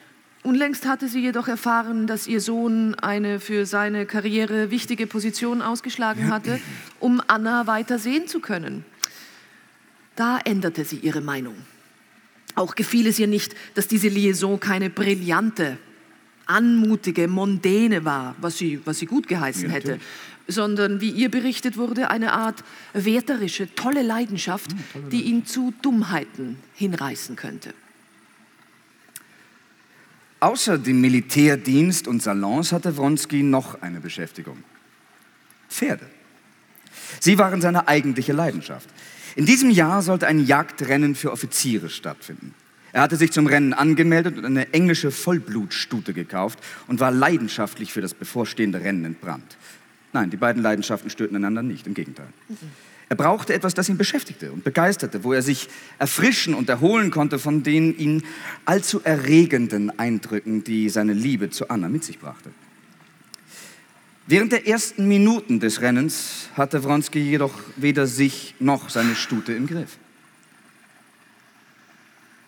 unlängst hatte sie jedoch erfahren, dass ihr Sohn eine für seine Karriere wichtige Position ausgeschlagen hatte, um Anna weiter sehen zu können. Da änderte sie ihre Meinung. Auch gefiel es ihr nicht, dass diese Liaison keine brillante, anmutige, mondäne war, was sie, was sie gut geheißen Ja, hätte. Sondern, wie ihr berichtet wurde, eine Art wärterische, tolle Leidenschaft, die ihn zu Dummheiten hinreißen könnte. Außer dem Militärdienst und Salons hatte Wronski noch eine Beschäftigung. Pferde. Sie waren seine eigentliche Leidenschaft. In diesem Jahr sollte ein Jagdrennen für Offiziere stattfinden. Er hatte sich zum Rennen angemeldet und eine englische Vollblutstute gekauft und war leidenschaftlich für das bevorstehende Rennen entbrannt. Nein, die beiden Leidenschaften störten einander nicht, im Gegenteil. Er brauchte etwas, das ihn beschäftigte und begeisterte, wo er sich erfrischen und erholen konnte von den ihn allzu erregenden Eindrücken, die seine Liebe zu Anna mit sich brachte. Während der ersten Minuten des Rennens hatte Wronski jedoch weder sich noch seine Stute im Griff.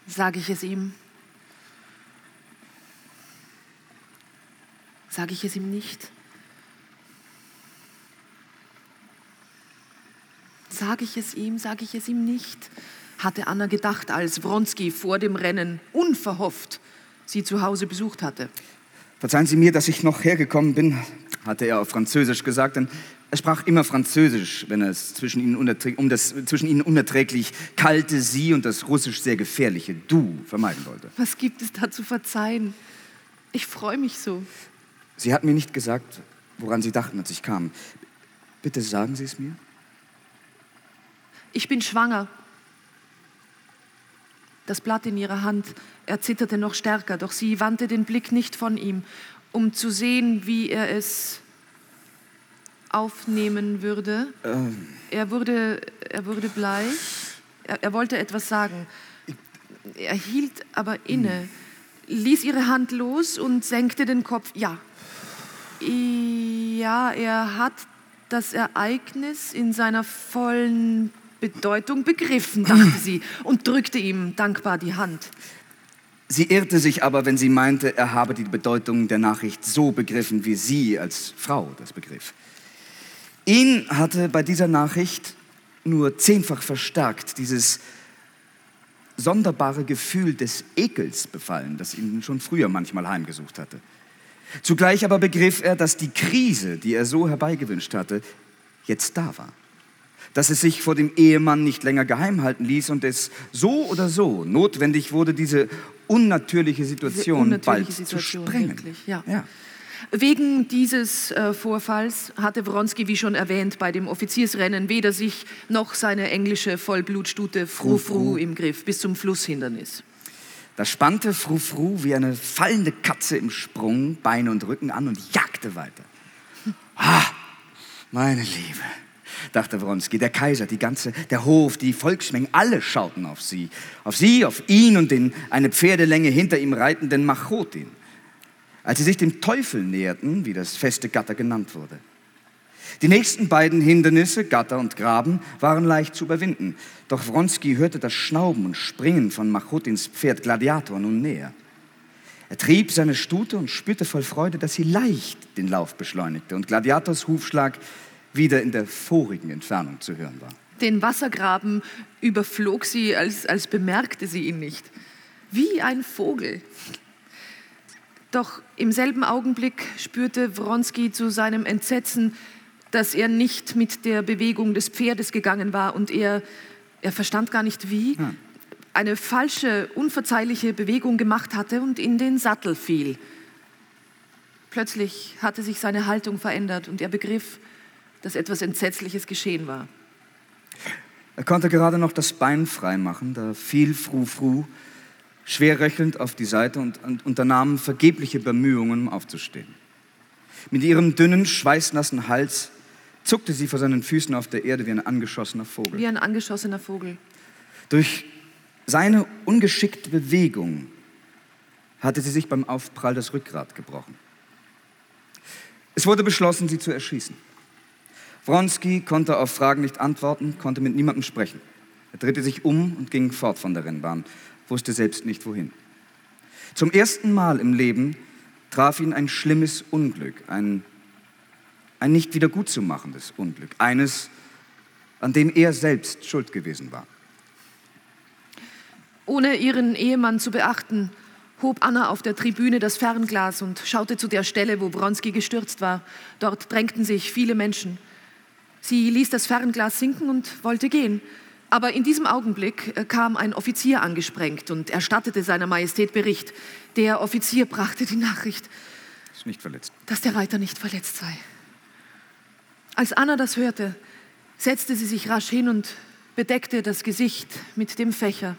Sage ich es ihm? Sage ich es ihm nicht? Sage ich es ihm, sage ich es ihm nicht? Hatte Anna gedacht, als Wronski vor dem Rennen unverhofft sie zu Hause besucht hatte. Verzeihen Sie mir, dass ich noch hergekommen bin, hatte er auf Französisch gesagt, denn er sprach immer Französisch, wenn er es zwischen ihnen, um das zwischen ihnen unerträglich kalte Sie und das russisch sehr gefährliche Du vermeiden wollte. Was gibt es da zu verzeihen? Ich freue mich so. Sie hat mir nicht gesagt, woran Sie dachten, als ich kam. Bitte sagen Sie es mir. Ich bin schwanger. Das Blatt in ihrer Hand erzitterte noch stärker, doch sie wandte den Blick nicht von ihm, um zu sehen, wie er es aufnehmen würde. Ähm. Er, wurde, er wurde bleich. Er, er wollte etwas sagen. Er hielt aber inne, ließ ihre Hand los und senkte den Kopf. Ja, ja, er hat das Ereignis in seiner vollen Bedeutung begriffen, dachte sie und drückte ihm dankbar die Hand. Sie irrte sich aber, wenn sie meinte, er habe die Bedeutung der Nachricht so begriffen, wie sie als Frau das begriff. Ihn hatte bei dieser Nachricht nur zehnfach verstärkt dieses sonderbare Gefühl des Ekels befallen, das ihn schon früher manchmal heimgesucht hatte. Zugleich aber begriff er, dass die Krise, die er so herbeigewünscht hatte, jetzt da war dass es sich vor dem Ehemann nicht länger geheim halten ließ und es so oder so notwendig wurde, diese unnatürliche Situation unnatürliche bald Situation, zu sprengen. Wirklich, ja. Ja. Wegen dieses äh, Vorfalls hatte Wronski, wie schon erwähnt, bei dem Offiziersrennen weder sich noch seine englische Vollblutstute Fru Fru im Griff bis zum Flusshindernis. Da spannte Fru Fru wie eine fallende Katze im Sprung Beine und Rücken an und jagte weiter. Ah, meine Liebe, dachte Wronski. Der Kaiser, die ganze, der Hof, die Volksmengen, alle schauten auf sie. Auf sie, auf ihn und den eine Pferdelänge hinter ihm reitenden Machotin. Als sie sich dem Teufel näherten, wie das feste Gatter genannt wurde. Die nächsten beiden Hindernisse, Gatter und Graben, waren leicht zu überwinden. Doch Wronski hörte das Schnauben und Springen von Machotins Pferd Gladiator nun näher. Er trieb seine Stute und spürte voll Freude, dass sie leicht den Lauf beschleunigte und Gladiators Hufschlag wieder in der vorigen Entfernung zu hören war. Den Wassergraben überflog sie, als, als bemerkte sie ihn nicht. Wie ein Vogel. Doch im selben Augenblick spürte Wronski zu seinem Entsetzen, dass er nicht mit der Bewegung des Pferdes gegangen war und er, er verstand gar nicht wie, hm. eine falsche, unverzeihliche Bewegung gemacht hatte und in den Sattel fiel. Plötzlich hatte sich seine Haltung verändert und er begriff, dass etwas Entsetzliches geschehen war. Er konnte gerade noch das Bein freimachen, da fiel Fru Fru schwer röchelnd auf die Seite und, und unternahm vergebliche Bemühungen, aufzustehen. Mit ihrem dünnen, schweißnassen Hals zuckte sie vor seinen Füßen auf der Erde wie ein angeschossener Vogel. Wie ein angeschossener Vogel. Durch seine ungeschickte Bewegung hatte sie sich beim Aufprall das Rückgrat gebrochen. Es wurde beschlossen, sie zu erschießen. Wronski konnte auf Fragen nicht antworten, konnte mit niemandem sprechen. Er drehte sich um und ging fort von der Rennbahn, wusste selbst nicht wohin. Zum ersten Mal im Leben traf ihn ein schlimmes Unglück, ein, ein nicht wiedergutzumachendes Unglück, eines, an dem er selbst schuld gewesen war. Ohne ihren Ehemann zu beachten, hob Anna auf der Tribüne das Fernglas und schaute zu der Stelle, wo Bronski gestürzt war. Dort drängten sich viele Menschen. Sie ließ das Fernglas sinken und wollte gehen. Aber in diesem Augenblick äh, kam ein Offizier angesprengt und erstattete seiner Majestät Bericht. Der Offizier brachte die Nachricht, Ist nicht verletzt. dass der Reiter nicht verletzt sei. Als Anna das hörte, setzte sie sich rasch hin und bedeckte das Gesicht mit dem Fächer.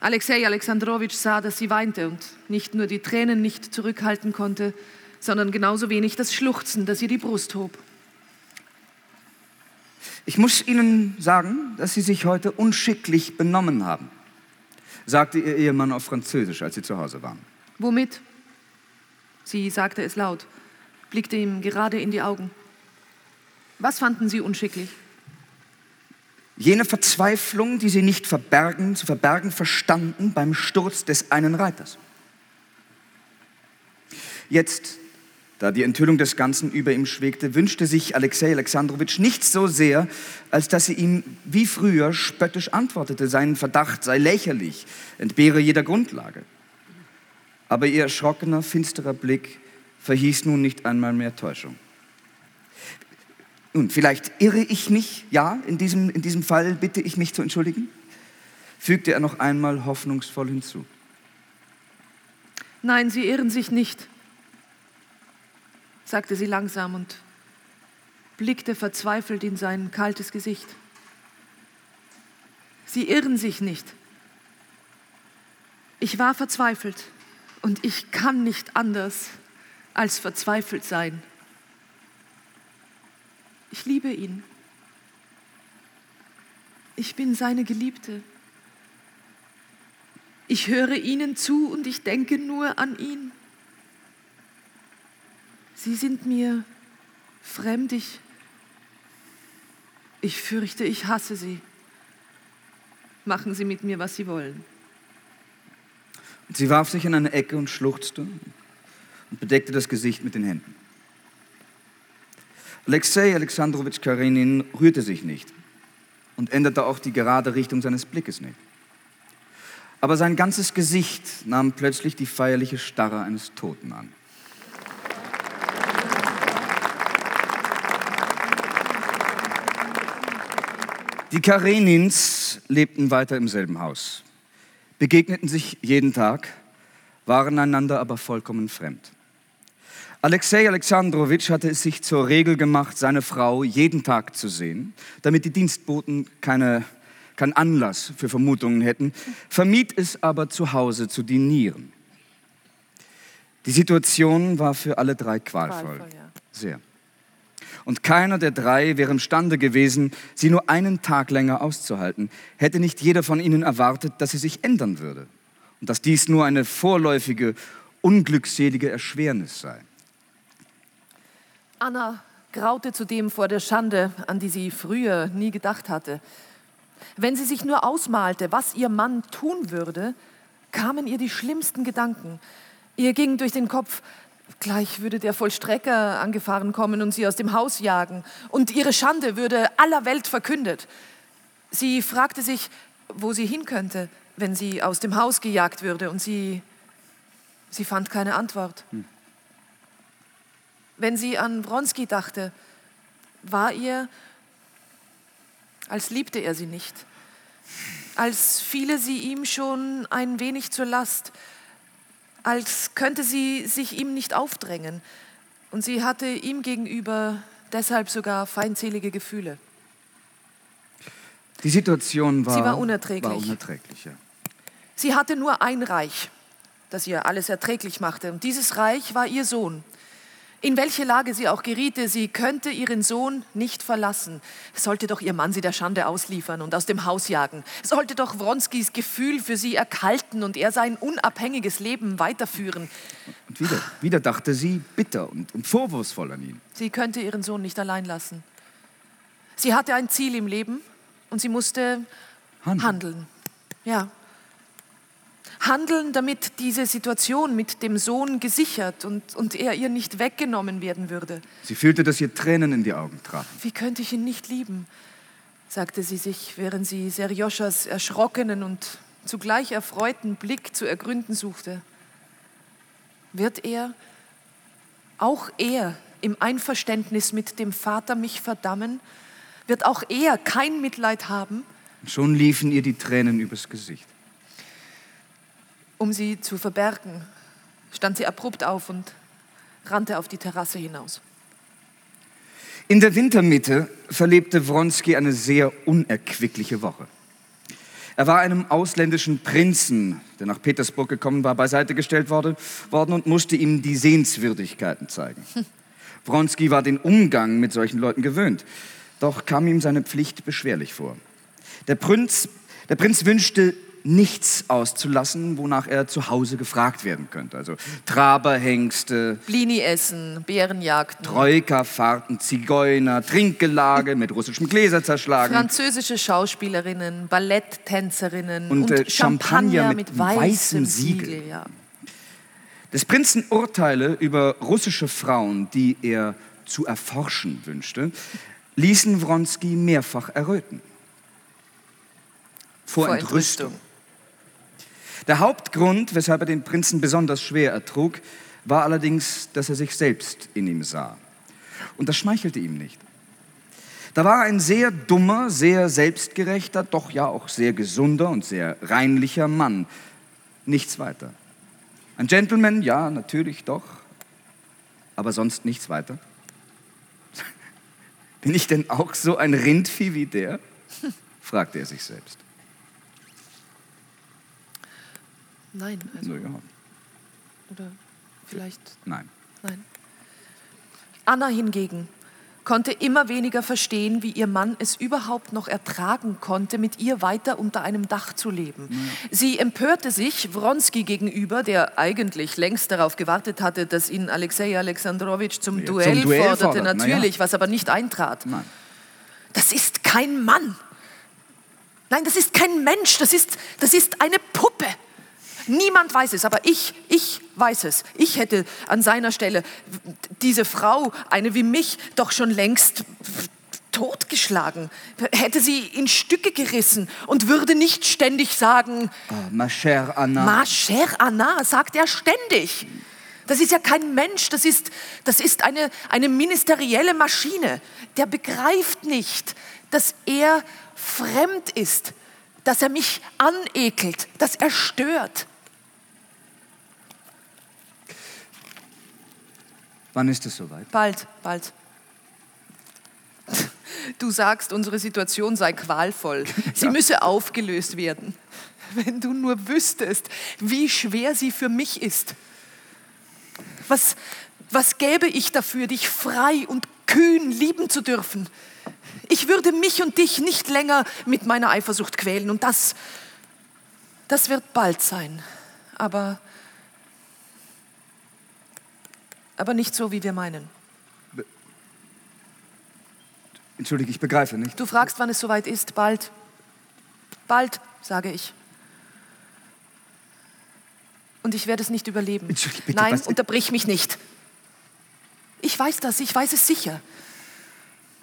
Alexei Alexandrowitsch sah, dass sie weinte und nicht nur die Tränen nicht zurückhalten konnte, sondern genauso wenig das Schluchzen, das ihr die Brust hob. Ich muss Ihnen sagen, dass Sie sich heute unschicklich benommen haben, sagte Ihr Ehemann auf Französisch, als Sie zu Hause waren. Womit? Sie sagte es laut. blickte ihm gerade in die Augen. Was fanden Sie unschicklich? Jene Verzweiflung, die sie nicht verbergen, zu verbergen verstanden beim Sturz des einen Reiters. Jetzt, da die Enthüllung des Ganzen über ihm schwebte, wünschte sich Alexei Alexandrowitsch nichts so sehr, als dass sie ihm wie früher spöttisch antwortete, sein Verdacht sei lächerlich, entbehre jeder Grundlage. Aber ihr erschrockener, finsterer Blick verhieß nun nicht einmal mehr Täuschung. Nun, vielleicht irre ich mich, ja, in diesem, in diesem Fall bitte ich mich zu entschuldigen, fügte er noch einmal hoffnungsvoll hinzu. Nein, Sie irren sich nicht, sagte sie langsam und blickte verzweifelt in sein kaltes Gesicht. Sie irren sich nicht. Ich war verzweifelt und ich kann nicht anders als verzweifelt sein. Ich liebe ihn. Ich bin seine Geliebte. Ich höre ihnen zu und ich denke nur an ihn. Sie sind mir fremd. Ich, ich fürchte, ich hasse sie. Machen Sie mit mir, was Sie wollen. sie warf sich in eine Ecke und schluchzte und bedeckte das Gesicht mit den Händen. Alexei Alexandrowitsch Karenin rührte sich nicht und änderte auch die gerade Richtung seines Blickes nicht. Aber sein ganzes Gesicht nahm plötzlich die feierliche Starre eines Toten an. Die Karenins lebten weiter im selben Haus, begegneten sich jeden Tag, waren einander aber vollkommen fremd. Alexei Alexandrowitsch hatte es sich zur Regel gemacht, seine Frau jeden Tag zu sehen, damit die Dienstboten keine, keinen Anlass für Vermutungen hätten, vermied es aber zu Hause zu dinieren. Die Situation war für alle drei qualvoll. qualvoll ja. Sehr. Und keiner der drei wäre imstande gewesen, sie nur einen Tag länger auszuhalten, hätte nicht jeder von ihnen erwartet, dass sie sich ändern würde und dass dies nur eine vorläufige, unglückselige Erschwernis sei. Anna graute zudem vor der Schande, an die sie früher nie gedacht hatte. Wenn sie sich nur ausmalte, was ihr Mann tun würde, kamen ihr die schlimmsten Gedanken. Ihr ging durch den Kopf, gleich würde der Vollstrecker angefahren kommen und sie aus dem Haus jagen, und ihre Schande würde aller Welt verkündet. Sie fragte sich, wo sie hin könnte, wenn sie aus dem Haus gejagt würde, und sie, sie fand keine Antwort. Hm. Wenn sie an Wronski dachte, war ihr, als liebte er sie nicht, als fiele sie ihm schon ein wenig zur Last, als könnte sie sich ihm nicht aufdrängen. Und sie hatte ihm gegenüber deshalb sogar feindselige Gefühle. Die Situation war, sie war unerträglich. War unerträglich ja. Sie hatte nur ein Reich, das ihr alles erträglich machte. Und dieses Reich war ihr Sohn. In welche Lage sie auch geriete, sie könnte ihren Sohn nicht verlassen. Sollte doch ihr Mann sie der Schande ausliefern und aus dem Haus jagen. Sollte doch Wronskis Gefühl für sie erkalten und er sein unabhängiges Leben weiterführen. Und wieder, wieder dachte sie bitter und, und vorwurfsvoll an ihn. Sie könnte ihren Sohn nicht allein lassen. Sie hatte ein Ziel im Leben und sie musste handeln. handeln. Ja, handeln, damit diese Situation mit dem Sohn gesichert und, und er ihr nicht weggenommen werden würde. Sie fühlte, dass ihr Tränen in die Augen traten. Wie könnte ich ihn nicht lieben? sagte sie sich, während sie Serjoschas erschrockenen und zugleich erfreuten Blick zu ergründen suchte. Wird er, auch er, im Einverständnis mit dem Vater mich verdammen? Wird auch er kein Mitleid haben? Schon liefen ihr die Tränen übers Gesicht. Um sie zu verbergen, stand sie abrupt auf und rannte auf die Terrasse hinaus. In der Wintermitte verlebte Wronski eine sehr unerquickliche Woche. Er war einem ausländischen Prinzen, der nach Petersburg gekommen war, beiseite gestellt worden, und musste ihm die Sehenswürdigkeiten zeigen. Wronski war den Umgang mit solchen Leuten gewöhnt, doch kam ihm seine Pflicht beschwerlich vor. Der Prinz, der Prinz wünschte nichts auszulassen, wonach er zu Hause gefragt werden könnte. Also Traberhengste, Blini essen, Bärenjagden, Troika-Fahrten, Zigeuner, Trinkgelage mit russischem Gläser zerschlagen. französische Schauspielerinnen, Balletttänzerinnen Und, und, äh, Champagner Champagner, mit mit, weißem weißem Siegel. Siegel. ja. Des Prinzen Urteile über russische Frauen, die er zu erforschen wünschte, ließen Wronski mehrfach erröten. Vor, Vor Entrüstung. Entrüstung. Der Hauptgrund, weshalb er den Prinzen besonders schwer ertrug, war allerdings, dass er sich selbst in ihm sah. Und das schmeichelte ihm nicht. Da war ein sehr dummer, sehr selbstgerechter, doch ja auch sehr gesunder und sehr reinlicher Mann. Nichts weiter. Ein Gentleman, ja, natürlich doch, aber sonst nichts weiter. Bin ich denn auch so ein Rindvieh wie der? fragte er sich selbst. Nein, also, So, ja, oder vielleicht, nein. nein. Anna hingegen konnte immer weniger verstehen, wie ihr Mann es überhaupt noch ertragen konnte, mit ihr weiter unter einem Dach zu leben. Sie empörte sich Wronski gegenüber, der eigentlich längst darauf gewartet hatte, dass ihn Alexei Alexandrowitsch zum, Ja, zum Duell, Duell forderte, fordert, na ja. natürlich, was aber nicht eintrat. Nein. Das ist kein Mann. Nein, das ist kein Mensch, das ist, das ist eine Puppe. Niemand weiß es, aber ich, ich weiß es. Ich hätte an seiner Stelle diese Frau, eine wie mich, doch schon längst totgeschlagen, hätte sie in Stücke gerissen und würde nicht ständig sagen, Ah, ma chère Anna. Ma chère Anna, sagt er ständig. Das ist ja kein Mensch, das ist, das ist eine, eine ministerielle Maschine. Der begreift nicht, dass er fremd ist, dass er mich anekelt, dass er stört. Wann ist es soweit? Bald, bald. Du sagst, unsere Situation sei qualvoll. Sie müsse aufgelöst werden. Wenn du nur wüsstest, wie schwer sie für mich ist. Was, was gäbe ich dafür, dich frei und kühn lieben zu dürfen? Ich würde mich und dich nicht länger mit meiner Eifersucht quälen und das, das wird bald sein. Aber, aber nicht so, wie wir meinen. Entschuldige, ich begreife nicht. Du fragst, wann es soweit ist. Bald. Bald, sage ich. Und ich werde es nicht überleben. Entschuldige, bitte, Nein, was- unterbrich mich nicht. Ich weiß das, ich weiß es sicher.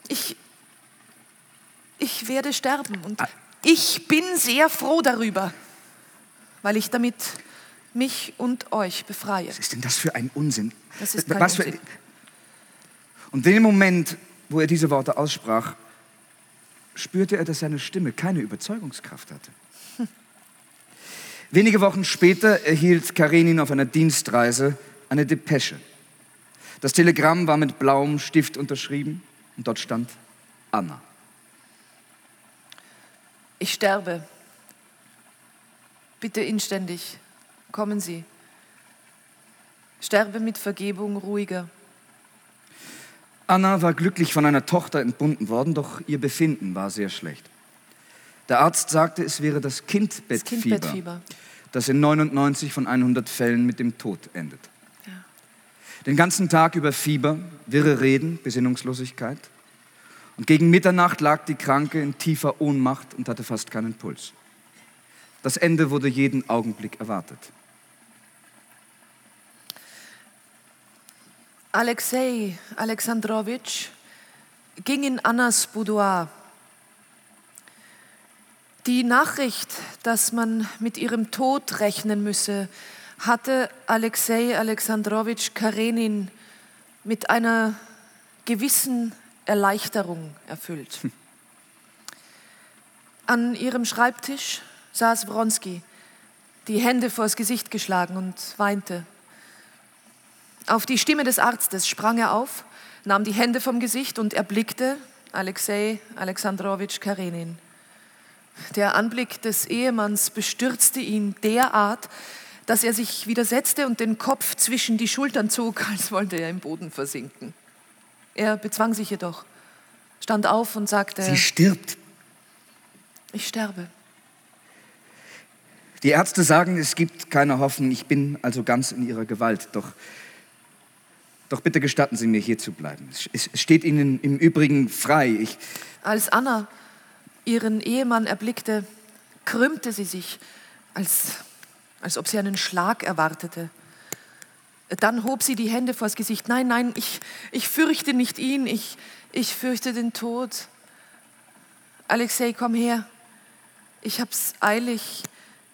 Ich, ich werde sterben und Ah. ich bin sehr froh darüber, weil ich damit mich und euch befreie. Was ist denn das für ein Unsinn? Das ist kein Was für Unsinn. Und in dem Moment, wo er diese Worte aussprach, spürte er, dass seine Stimme keine Überzeugungskraft hatte. Wenige Wochen später erhielt Karenin auf einer Dienstreise eine Depesche. Das Telegramm war mit blauem Stift unterschrieben und dort stand Anna. Ich sterbe. Bitte inständig, kommen Sie. Sterbe mit Vergebung ruhiger. Anna war glücklich von einer Tochter entbunden worden, doch ihr Befinden war sehr schlecht. Der Arzt sagte, es wäre das Das Kindbettfieber, Kindbettfieber. das in 99 von 100 Fällen mit dem Tod endet. Ja. Den ganzen Tag über Fieber, wirre Reden, Besinnungslosigkeit. Und gegen Mitternacht lag die Kranke in tiefer Ohnmacht und hatte fast keinen Puls. Das Ende wurde jeden Augenblick erwartet. Alexei Alexandrowitsch ging in Annas Boudoir. Die Nachricht, dass man mit ihrem Tod rechnen müsse, hatte Alexei Alexandrowitsch Karenin mit einer gewissen Erleichterung erfüllt. An ihrem Schreibtisch saß Wronski, die Hände vors Gesicht geschlagen und weinte. Auf die Stimme des Arztes sprang er auf, nahm die Hände vom Gesicht und erblickte Alexei Alexandrowitsch Karenin. Der Anblick des Ehemanns bestürzte ihn derart, dass er sich widersetzte und den Kopf zwischen die Schultern zog, als wollte er im Boden versinken. Er bezwang sich jedoch, stand auf und sagte, Sie stirbt. ich sterbe. Die Ärzte sagen, es gibt keine Hoffnung, ich bin also ganz in ihrer Gewalt. Doch, doch bitte gestatten Sie mir, hier zu bleiben. Es steht Ihnen im Übrigen frei. Ich Als Anna ihren Ehemann erblickte, krümmte sie sich, als, als ob sie einen Schlag erwartete. Dann hob sie die Hände vors Gesicht. Nein, nein, ich, ich fürchte nicht ihn, ich, ich fürchte den Tod. Alexei, komm her. Ich hab's eilig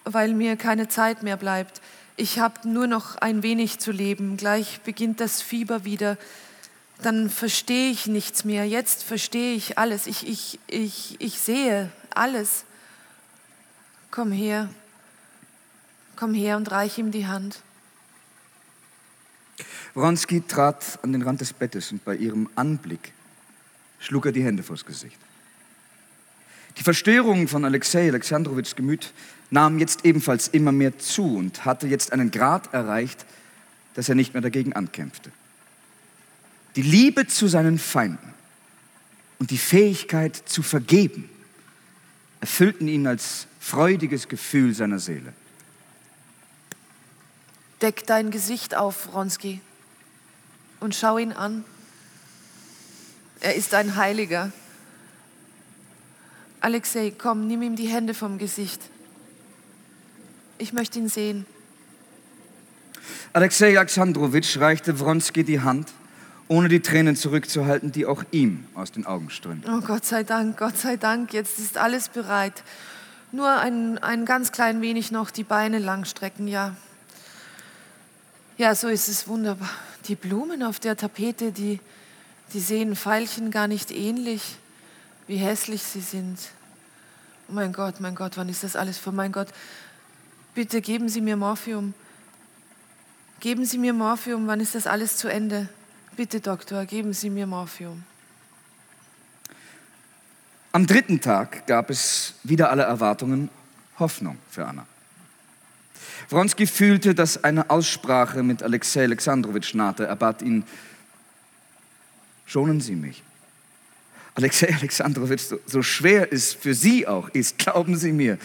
weil mir keine Zeit mehr bleibt. Ich habe nur noch ein wenig zu leben. Gleich beginnt das Fieber wieder. Dann verstehe ich nichts mehr. Jetzt verstehe ich alles. Ich, ich, ich, ich sehe alles. Komm her. Komm her und reich ihm die Hand. Wronski trat an den Rand des Bettes und bei ihrem Anblick schlug er die Hände vors Gesicht. Die Verstörung von Alexei Alexandrowitschs Gemüt nahm jetzt ebenfalls immer mehr zu und hatte jetzt einen Grad erreicht, dass er nicht mehr dagegen ankämpfte. Die Liebe zu seinen Feinden und die Fähigkeit zu vergeben erfüllten ihn als freudiges Gefühl seiner Seele. Deck dein Gesicht auf, Wronski, und schau ihn an. Er ist ein Heiliger. Alexei, komm, nimm ihm die Hände vom Gesicht. Ich möchte ihn sehen. Alexei Alexandrowitsch reichte Wronski die Hand, ohne die Tränen zurückzuhalten, die auch ihm aus den Augen strömten. Oh Gott sei Dank, Gott sei Dank, jetzt ist alles bereit. Nur ein, ein ganz klein wenig noch die Beine langstrecken, ja. Ja, so ist es wunderbar. Die Blumen auf der Tapete, die, die sehen Veilchen gar nicht ähnlich, wie hässlich sie sind. Oh mein Gott, mein Gott, wann ist das alles vor? Mein Gott, bitte geben Sie mir Morphium. Geben Sie mir Morphium, wann ist das alles zu Ende? Bitte, Doktor, geben Sie mir Morphium. Am dritten Tag gab es wieder alle Erwartungen Hoffnung für Anna. Wronski fühlte, dass eine Aussprache mit Alexei Alexandrowitsch nahte. Er bat ihn, schonen Sie mich. Alexei Alexandrowitsch, so, so schwer es für Sie auch ist, glauben Sie mir,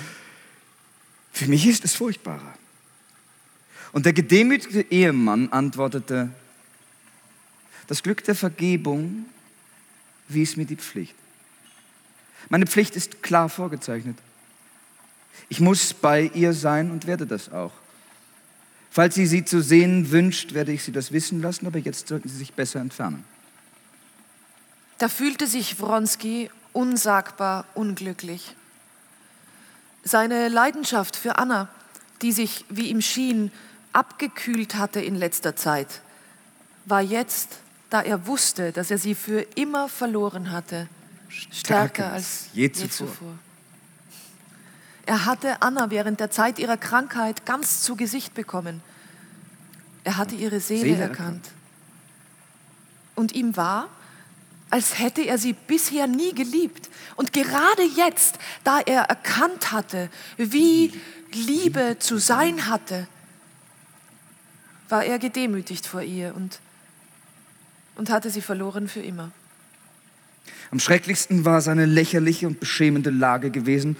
für mich ist es furchtbarer. Und der gedemütigte Ehemann antwortete, das Glück der Vergebung wies mir die Pflicht. Meine Pflicht ist klar vorgezeichnet. Ich muss bei ihr sein und werde das auch. Falls sie sie zu sehen wünscht, werde ich sie das wissen lassen, aber jetzt sollten sie sich besser entfernen. Da fühlte sich Wronski unsagbar unglücklich. Seine Leidenschaft für Anna, die sich, wie ihm schien, abgekühlt hatte in letzter Zeit, war jetzt, da er wusste, dass er sie für immer verloren hatte, stärker als je zuvor. zuvor. Er hatte Anna während der Zeit ihrer Krankheit ganz zu Gesicht bekommen. Er hatte ihre Seele, Seele erkannt. Und ihm war, als hätte er sie bisher nie geliebt. Und gerade jetzt, da er erkannt hatte, wie Liebe zu sein hatte, war er gedemütigt vor ihr und, und hatte sie verloren für immer. Am schrecklichsten war seine lächerliche und beschämende Lage gewesen,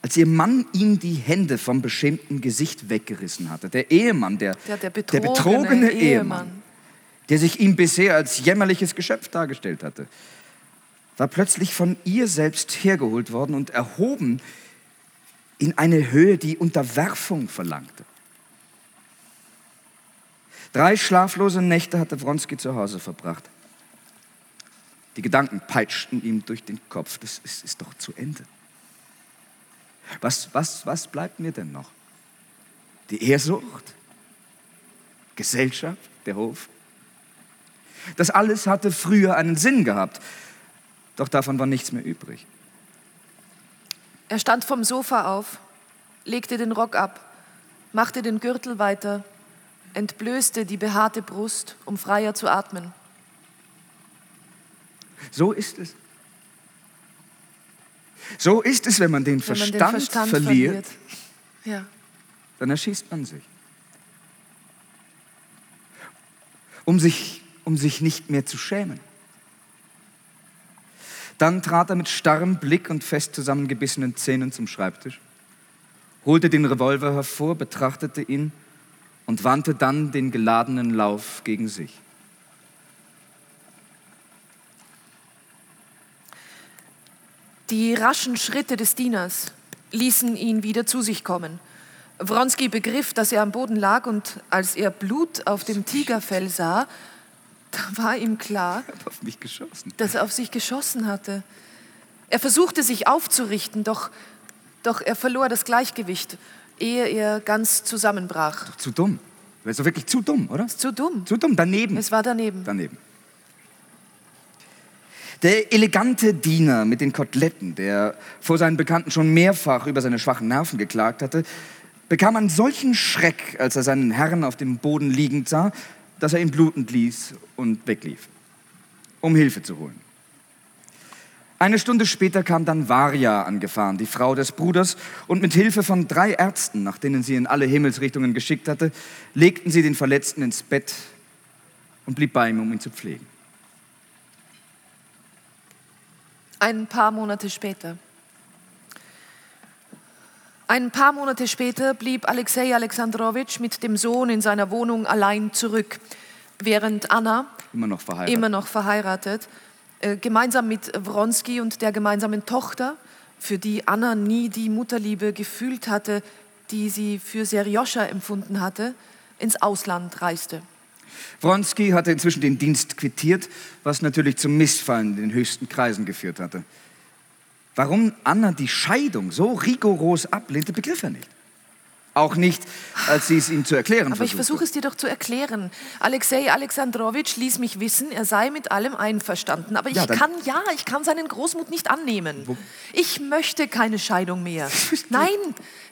als ihr Mann ihm die Hände vom beschämten Gesicht weggerissen hatte. Der Ehemann, der, der, der betrogene, der betrogene Ehemann. Ehemann der sich ihm bisher als jämmerliches Geschöpf dargestellt hatte, war plötzlich von ihr selbst hergeholt worden und erhoben in eine Höhe, die Unterwerfung verlangte. Drei schlaflose Nächte hatte Wronski zu Hause verbracht. Die Gedanken peitschten ihm durch den Kopf. Das ist, ist doch zu Ende. Was, was, was bleibt mir denn noch? Die Ehrsucht? Gesellschaft? Der Hof? Das alles hatte früher einen Sinn gehabt, doch davon war nichts mehr übrig. Er stand vom Sofa auf, legte den Rock ab, machte den Gürtel weiter, entblößte die behaarte Brust, um freier zu atmen. So ist es. So ist es, wenn man den, wenn Verstand, man den Verstand, verliert, verliert. Ja. dann erschießt man sich. Um sich um sich nicht mehr zu schämen. Dann trat er mit starrem Blick und fest zusammengebissenen Zähnen zum Schreibtisch, holte den Revolver hervor, betrachtete ihn und wandte dann den geladenen Lauf gegen sich. Die raschen Schritte des Dieners ließen ihn wieder zu sich kommen. Wronski begriff, dass er am Boden lag und als er Blut auf dem Tigerfell sah, da war ihm klar, dass er auf sich geschossen hatte. Er versuchte sich aufzurichten, doch, doch er verlor das Gleichgewicht, ehe er ganz zusammenbrach. Zu dumm. Das doch wirklich zu dumm, oder? Zu dumm. Zu dumm, daneben. Es war daneben. daneben. Der elegante Diener mit den Koteletten, der vor seinen Bekannten schon mehrfach über seine schwachen Nerven geklagt hatte, bekam einen solchen Schreck, als er seinen Herrn auf dem Boden liegend sah, dass er ihn blutend ließ und weglief, um Hilfe zu holen. Eine Stunde später kam dann Varja angefahren, die Frau des Bruders, und mit Hilfe von drei Ärzten, nach denen sie in alle Himmelsrichtungen geschickt hatte, legten sie den Verletzten ins Bett und blieb bei ihm, um ihn zu pflegen. Ein paar Monate später. Ein paar Monate später blieb Alexei Alexandrowitsch mit dem Sohn in seiner Wohnung allein zurück, während Anna, Immer noch verheiratet. immer noch verheiratet, äh, gemeinsam mit Wronski und der gemeinsamen Tochter, für die Anna nie die Mutterliebe gefühlt hatte, die sie für Serjoscha empfunden hatte, ins Ausland reiste. Wronski hatte inzwischen den Dienst quittiert, was natürlich zum Missfallen in den höchsten Kreisen geführt hatte. Warum Anna die Scheidung so rigoros ablehnte, begriff er nicht. Auch nicht, als sie es ihm zu erklären Aber ich versuchte. versuche es dir doch zu erklären. Alexei Alexandrowitsch ließ mich wissen, er sei mit allem einverstanden. Aber ich Ja, dann- kann, ja, ich kann seinen Großmut nicht annehmen. Ich möchte keine Scheidung mehr. Nein,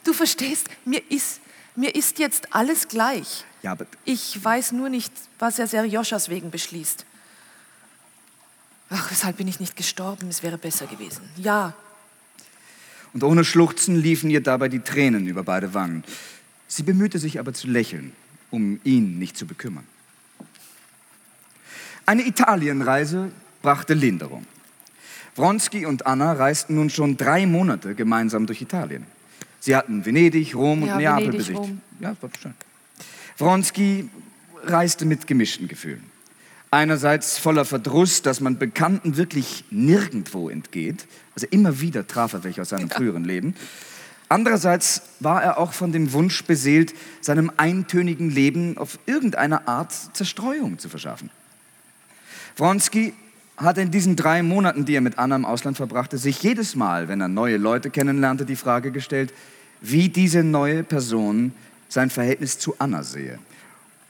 du verstehst, mir ist, mir ist jetzt alles gleich. Ja, Ich weiß nur nicht, was er Serjoschas wegen beschließt. Ach, weshalb bin ich nicht gestorben? Es wäre besser gewesen. Ja, Und ohne Schluchzen liefen ihr dabei die Tränen über beide Wangen. Sie bemühte sich aber zu lächeln, um ihn nicht zu bekümmern. Eine Italienreise brachte Linderung. Wronski und Anna reisten nun schon drei Monate gemeinsam durch Italien. Sie hatten Venedig, Rom und Ja, Neapel Venedig, besichtigt. Rom. Ja, war schön. Wronski reiste mit gemischten Gefühlen. Einerseits voller Verdruss, dass man Bekannten wirklich nirgendwo entgeht. Also immer wieder traf er welche aus seinem früheren Leben. Andererseits war er auch von dem Wunsch beseelt, seinem eintönigen Leben auf irgendeine Art Zerstreuung zu verschaffen. Wronski hatte in diesen drei Monaten, die er mit Anna im Ausland verbrachte, sich jedes Mal, wenn er neue Leute kennenlernte, die Frage gestellt, wie diese neue Person sein Verhältnis zu Anna sehe.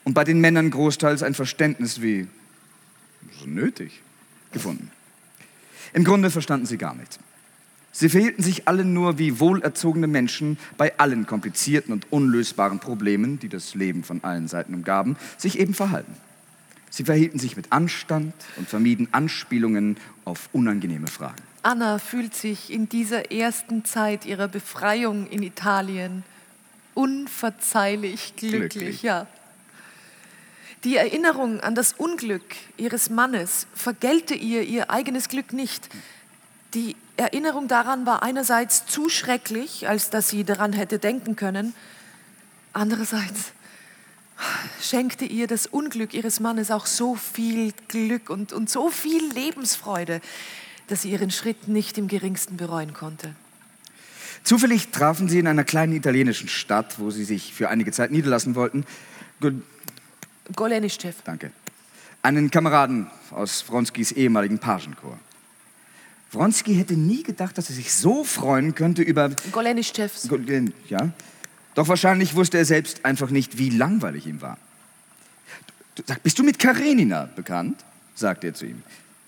Und bei den Männern großteils ein Verständnis wie nötig gefunden. Im Grunde verstanden sie gar nichts. Sie verhielten sich alle nur wie wohlerzogene Menschen bei allen komplizierten und unlösbaren Problemen, die das Leben von allen Seiten umgaben, sich eben verhalten. Sie verhielten sich mit Anstand und vermieden Anspielungen auf unangenehme Fragen. Anna fühlt sich in dieser ersten Zeit ihrer Befreiung in Italien unverzeihlich glücklich. Glücklich. Ja. Die Erinnerung an das Unglück ihres Mannes vergelte ihr ihr eigenes Glück nicht. Die Erinnerung daran war einerseits zu schrecklich, als dass sie daran hätte denken können. Andererseits schenkte ihr das Unglück ihres Mannes auch so viel Glück und, und so viel Lebensfreude, dass sie ihren Schritt nicht im geringsten bereuen konnte. Zufällig trafen sie in einer kleinen italienischen Stadt, wo sie sich für einige Zeit niederlassen wollten, Golenischew. Danke. Einen Kameraden aus Wronskis ehemaligen Pagenchor. Wronski hätte nie gedacht, dass er sich so freuen könnte über... Golenischew. Ja. Doch wahrscheinlich wusste er selbst einfach nicht, wie langweilig ihm war. Du, sag, bist du mit Karenina bekannt? sagte er zu ihm.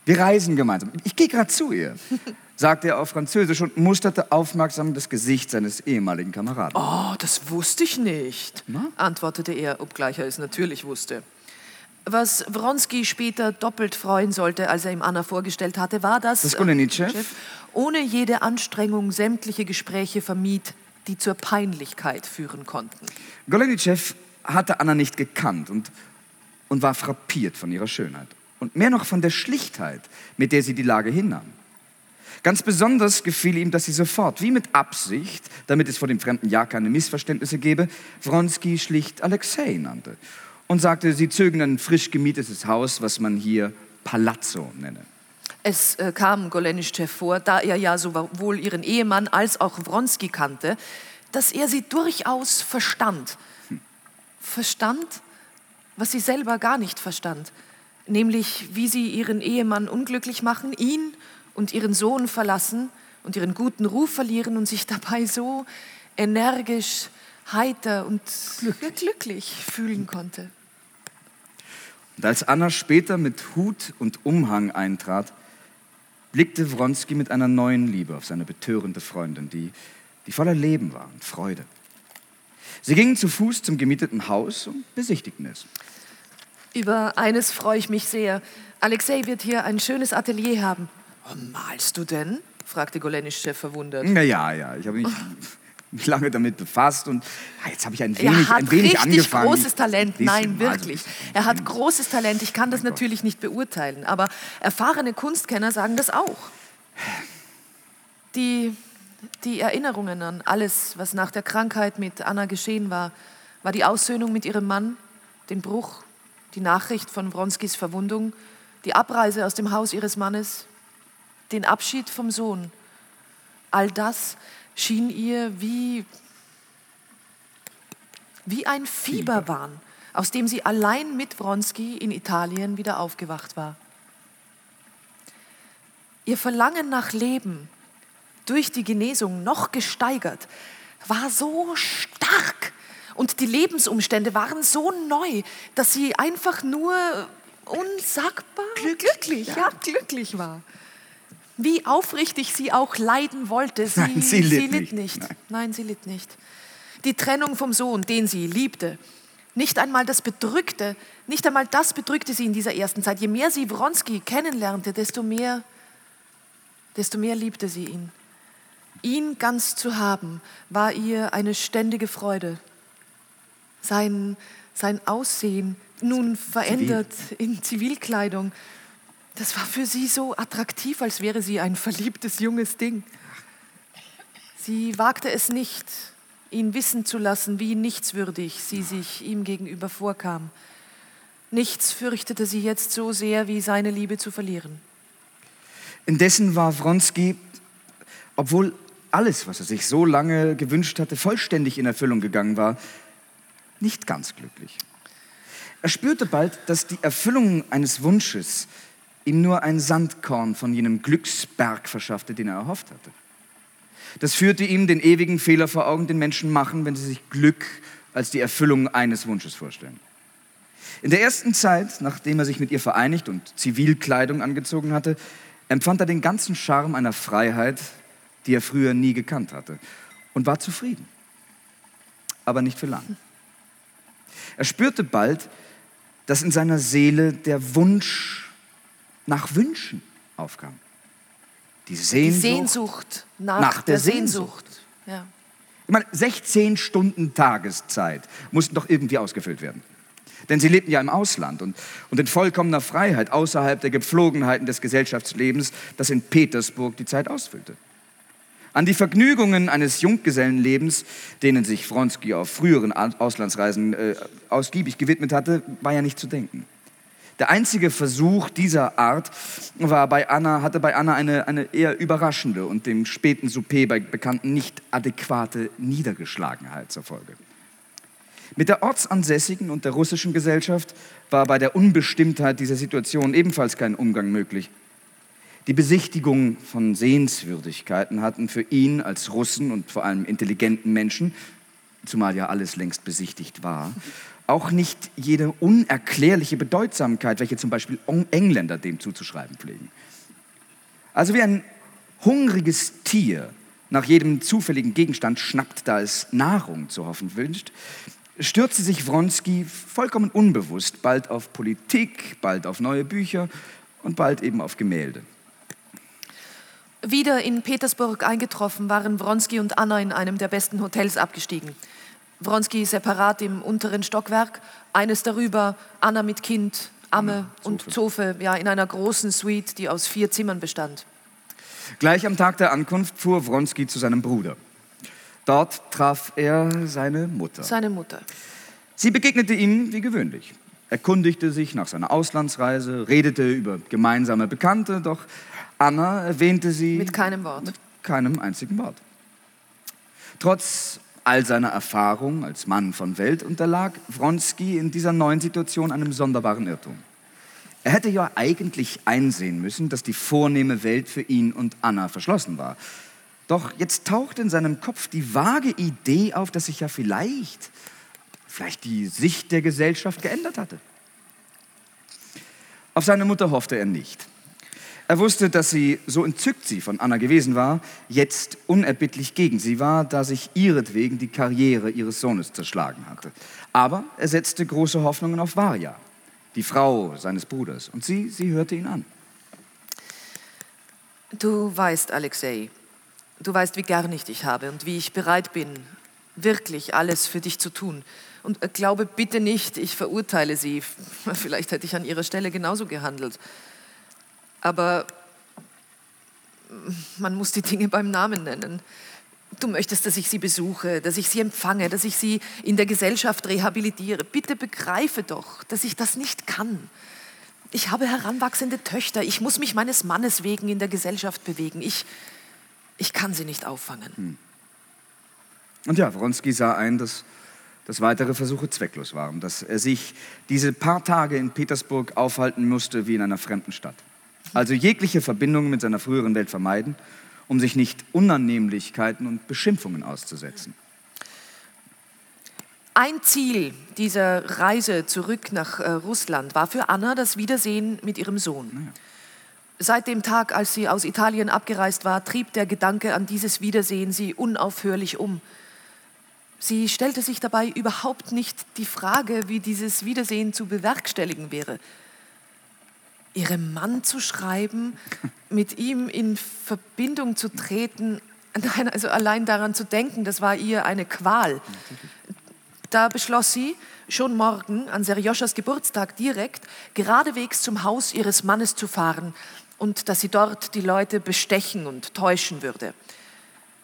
Wir reisen gemeinsam. Ich gehe gerade zu ihr, sagte er auf Französisch und musterte aufmerksam das Gesicht seines ehemaligen Kameraden. Oh, das wusste ich nicht, Na? antwortete er, obgleich er es natürlich wusste. Was Wronski später doppelt freuen sollte, als er ihm Anna vorgestellt hatte, war, dass Das äh, ohne jede Anstrengung sämtliche Gespräche vermied, die zur Peinlichkeit führen konnten. Golenitschew hatte Anna nicht gekannt und, und war frappiert von ihrer Schönheit. Und mehr noch von der Schlichtheit, mit der sie die Lage hinnahm. Ganz besonders gefiel ihm, dass sie sofort, wie mit Absicht, damit es vor dem fremden Jahr keine Missverständnisse gebe, Wronski schlicht Alexei nannte und sagte, sie zögen ein frisch gemietetes Haus, was man hier Palazzo nenne. Es äh, kam Golenischtschew vor, da er ja sowohl ihren Ehemann als auch Wronski kannte, dass er sie durchaus verstand. Hm. Verstand, was sie selber gar nicht verstand, nämlich wie sie ihren Ehemann unglücklich machen, ihn und ihren Sohn verlassen und ihren guten Ruf verlieren und sich dabei so energisch, heiter und glücklich, glücklich fühlen konnte. Und als Anna später mit Hut und Umhang eintrat, blickte Wronski mit einer neuen Liebe auf seine betörende Freundin, die, die voller Leben war und Freude. Sie gingen zu Fuß zum gemieteten Haus und besichtigten es. Über eines freue ich mich sehr. Alexei wird hier ein schönes Atelier haben. Oh, malst du denn? fragte Golenischew verwundert. Ja, ja, ja. Ich habe mich mich lange damit befasst und ja, jetzt habe ich ein wenig, er hat ein wenig richtig angefangen. großes Talent, nein, wirklich. Er hat großes Talent. Ich kann das mein natürlich Gott. nicht beurteilen, aber erfahrene Kunstkenner sagen das auch. Die, die Erinnerungen an alles, was nach der Krankheit mit Anna geschehen war, war die Aussöhnung mit ihrem Mann, den Bruch, die Nachricht von Wronskis Verwundung, die Abreise aus dem Haus ihres Mannes, den Abschied vom Sohn. All das schien ihr wie, wie ein Fieberwahn, aus dem sie allein mit Wronski in Italien wieder aufgewacht war. Ihr Verlangen nach Leben, durch die Genesung noch gesteigert, war so stark und die Lebensumstände waren so neu, dass sie einfach nur unsagbar glücklich, ja. ja, glücklich war wie aufrichtig sie auch leiden wollte. Sie, Nein, sie litt, sie litt nicht. nicht. Nein. Nein, sie litt nicht. Die Trennung vom Sohn, den sie liebte, nicht einmal das bedrückte, nicht einmal das bedrückte sie in dieser ersten Zeit. Je mehr sie Wronski kennenlernte, desto mehr, desto mehr liebte sie ihn. Ihn ganz zu haben, war ihr eine ständige Freude. Sein, sein Aussehen, nun verändert Zivil. in Zivilkleidung, das war für sie so attraktiv, als wäre sie ein verliebtes junges Ding. Sie wagte es nicht, ihn wissen zu lassen, wie nichtswürdig sie sich ihm gegenüber vorkam. Nichts fürchtete sie jetzt so sehr, wie seine Liebe zu verlieren. Indessen war Wronski, obwohl alles, was er sich so lange gewünscht hatte, vollständig in Erfüllung gegangen war, nicht ganz glücklich. Er spürte bald, dass die Erfüllung eines Wunsches ihm nur ein Sandkorn von jenem Glücksberg verschaffte, den er erhofft hatte. Das führte ihm den ewigen Fehler vor Augen, den Menschen machen, wenn sie sich Glück als die Erfüllung eines Wunsches vorstellen. In der ersten Zeit, nachdem er sich mit ihr vereinigt und Zivilkleidung angezogen hatte, empfand er den ganzen Charme einer Freiheit, die er früher nie gekannt hatte, und war zufrieden. Aber nicht für lang. Er spürte bald, dass in seiner Seele der Wunsch nach Wünschen aufkam. Die Sehnsucht, Die Sehnsucht nach, nach, der, der Sehnsucht. Sehnsucht. Ja. Ich meine, 16 Stunden Tageszeit mussten doch irgendwie ausgefüllt werden. Denn sie lebten ja im Ausland und, und in vollkommener Freiheit außerhalb der Gepflogenheiten des Gesellschaftslebens, das in Petersburg die Zeit ausfüllte. An die Vergnügungen eines Junggesellenlebens, denen sich Wronski auf früheren Auslandsreisen äh, ausgiebig gewidmet hatte, war ja nicht zu denken. Der einzige Versuch dieser Art war bei Anna, hatte bei Anna eine, eine eher überraschende und dem späten Souper bei Bekannten nicht adäquate Niedergeschlagenheit zur Folge. Mit der ortsansässigen und der russischen Gesellschaft war bei der Unbestimmtheit dieser Situation ebenfalls kein Umgang möglich. Die Besichtigung von Sehenswürdigkeiten hatten für ihn als Russen und vor allem intelligenten Menschen, zumal ja alles längst besichtigt war, auch nicht jede unerklärliche Bedeutsamkeit, welche zum Beispiel Engländer dem zuzuschreiben pflegen. Also wie ein hungriges Tier nach jedem zufälligen Gegenstand schnappt, da es Nahrung zu hoffen wünscht, stürzte sich Wronski vollkommen unbewusst bald auf Politik, bald auf neue Bücher und bald eben auf Gemälde. Wieder in Petersburg eingetroffen waren Wronski und Anna in einem der besten Hotels abgestiegen. Wronski separat im unteren Stockwerk, eines darüber Anna mit Kind, Amme Anna, und Zofe, ja, in einer großen Suite, die aus vier Zimmern bestand. Gleich am Tag der Ankunft fuhr Wronski zu seinem Bruder. Dort traf er seine Mutter. Seine Mutter. Sie begegnete ihm wie gewöhnlich, erkundigte sich nach seiner Auslandsreise, redete über gemeinsame Bekannte, doch Anna erwähnte sie Mit keinem Wort. mit keinem einzigen Wort. Trotz all seiner Erfahrung als Mann von Welt unterlag Wronski in dieser neuen Situation einem sonderbaren Irrtum. Er hätte ja eigentlich einsehen müssen, dass die vornehme Welt für ihn und Anna verschlossen war. Doch jetzt taucht in seinem Kopf die vage Idee auf, dass sich ja vielleicht, vielleicht die Sicht der Gesellschaft geändert hatte. Auf seine Mutter hoffte er nicht. Er wusste, dass sie, so entzückt sie von Anna gewesen war, jetzt unerbittlich gegen sie war, da sich ihretwegen die Karriere ihres Sohnes zerschlagen hatte. Aber er setzte große Hoffnungen auf Varja, die Frau seines Bruders, und sie, sie hörte ihn an. Du weißt, Alexei, du weißt, wie gern ich dich habe und wie ich bereit bin, wirklich alles für dich zu tun. Und äh, glaube bitte nicht, ich verurteile sie. Vielleicht hätte ich an ihrer Stelle genauso gehandelt. Aber man muss die Dinge beim Namen nennen. Du möchtest, dass ich sie besuche, dass ich sie empfange, dass ich sie in der Gesellschaft rehabilitiere. Bitte begreife doch, dass ich das nicht kann. Ich habe heranwachsende Töchter. Ich muss mich meines Mannes wegen in der Gesellschaft bewegen. Ich, ich kann sie nicht auffangen. Und ja, Wronski sah ein, dass, dass weitere Versuche zwecklos waren, dass er sich diese paar Tage in Petersburg aufhalten musste wie in einer fremden Stadt. Also jegliche Verbindung mit seiner früheren Welt vermeiden, um sich nicht Unannehmlichkeiten und Beschimpfungen auszusetzen. Ein Ziel dieser Reise zurück nach äh, Russland war für Anna das Wiedersehen mit ihrem Sohn. Seit dem Tag, als sie aus Italien abgereist war, trieb der Gedanke an dieses Wiedersehen sie unaufhörlich um. Sie stellte sich dabei überhaupt nicht die Frage, wie dieses Wiedersehen zu bewerkstelligen wäre. Ihrem Mann zu schreiben, mit ihm in Verbindung zu treten, nein, also allein daran zu denken, das war ihr eine Qual. Da beschloss sie, schon morgen an Serjoschas Geburtstag direkt geradewegs zum Haus ihres Mannes zu fahren und dass sie dort die Leute bestechen und täuschen würde.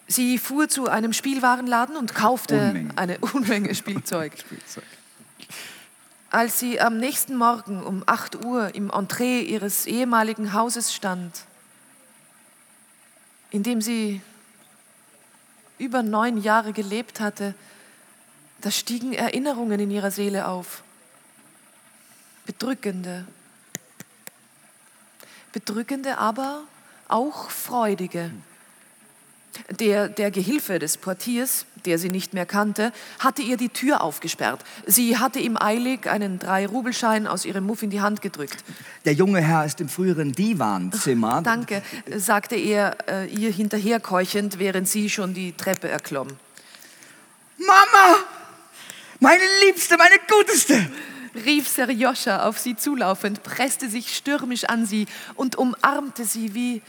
Sie fuhr zu einem Spielwarenladen und kaufte Unmengen. eine Unmenge Spielzeug. Spielzeug. Als sie am nächsten Morgen um 8 Uhr im Entree ihres ehemaligen Hauses stand, in dem sie über neun Jahre gelebt hatte, da stiegen Erinnerungen in ihrer Seele auf. Bedrückende. Bedrückende, aber auch freudige. Der, der Gehilfe des Portiers, der sie nicht mehr kannte, hatte ihr die Tür aufgesperrt. Sie hatte ihm eilig einen Drei-Rubelschein aus ihrem Muff in die Hand gedrückt. Der junge Herr ist im früheren Divanzimmer. Danke, sagte er äh, ihr hinterherkeuchend, während sie schon die Treppe erklomm. Mama! Meine Liebste, meine Guteste! rief Serjoscha auf sie zulaufend, presste sich stürmisch an sie und umarmte sie wie,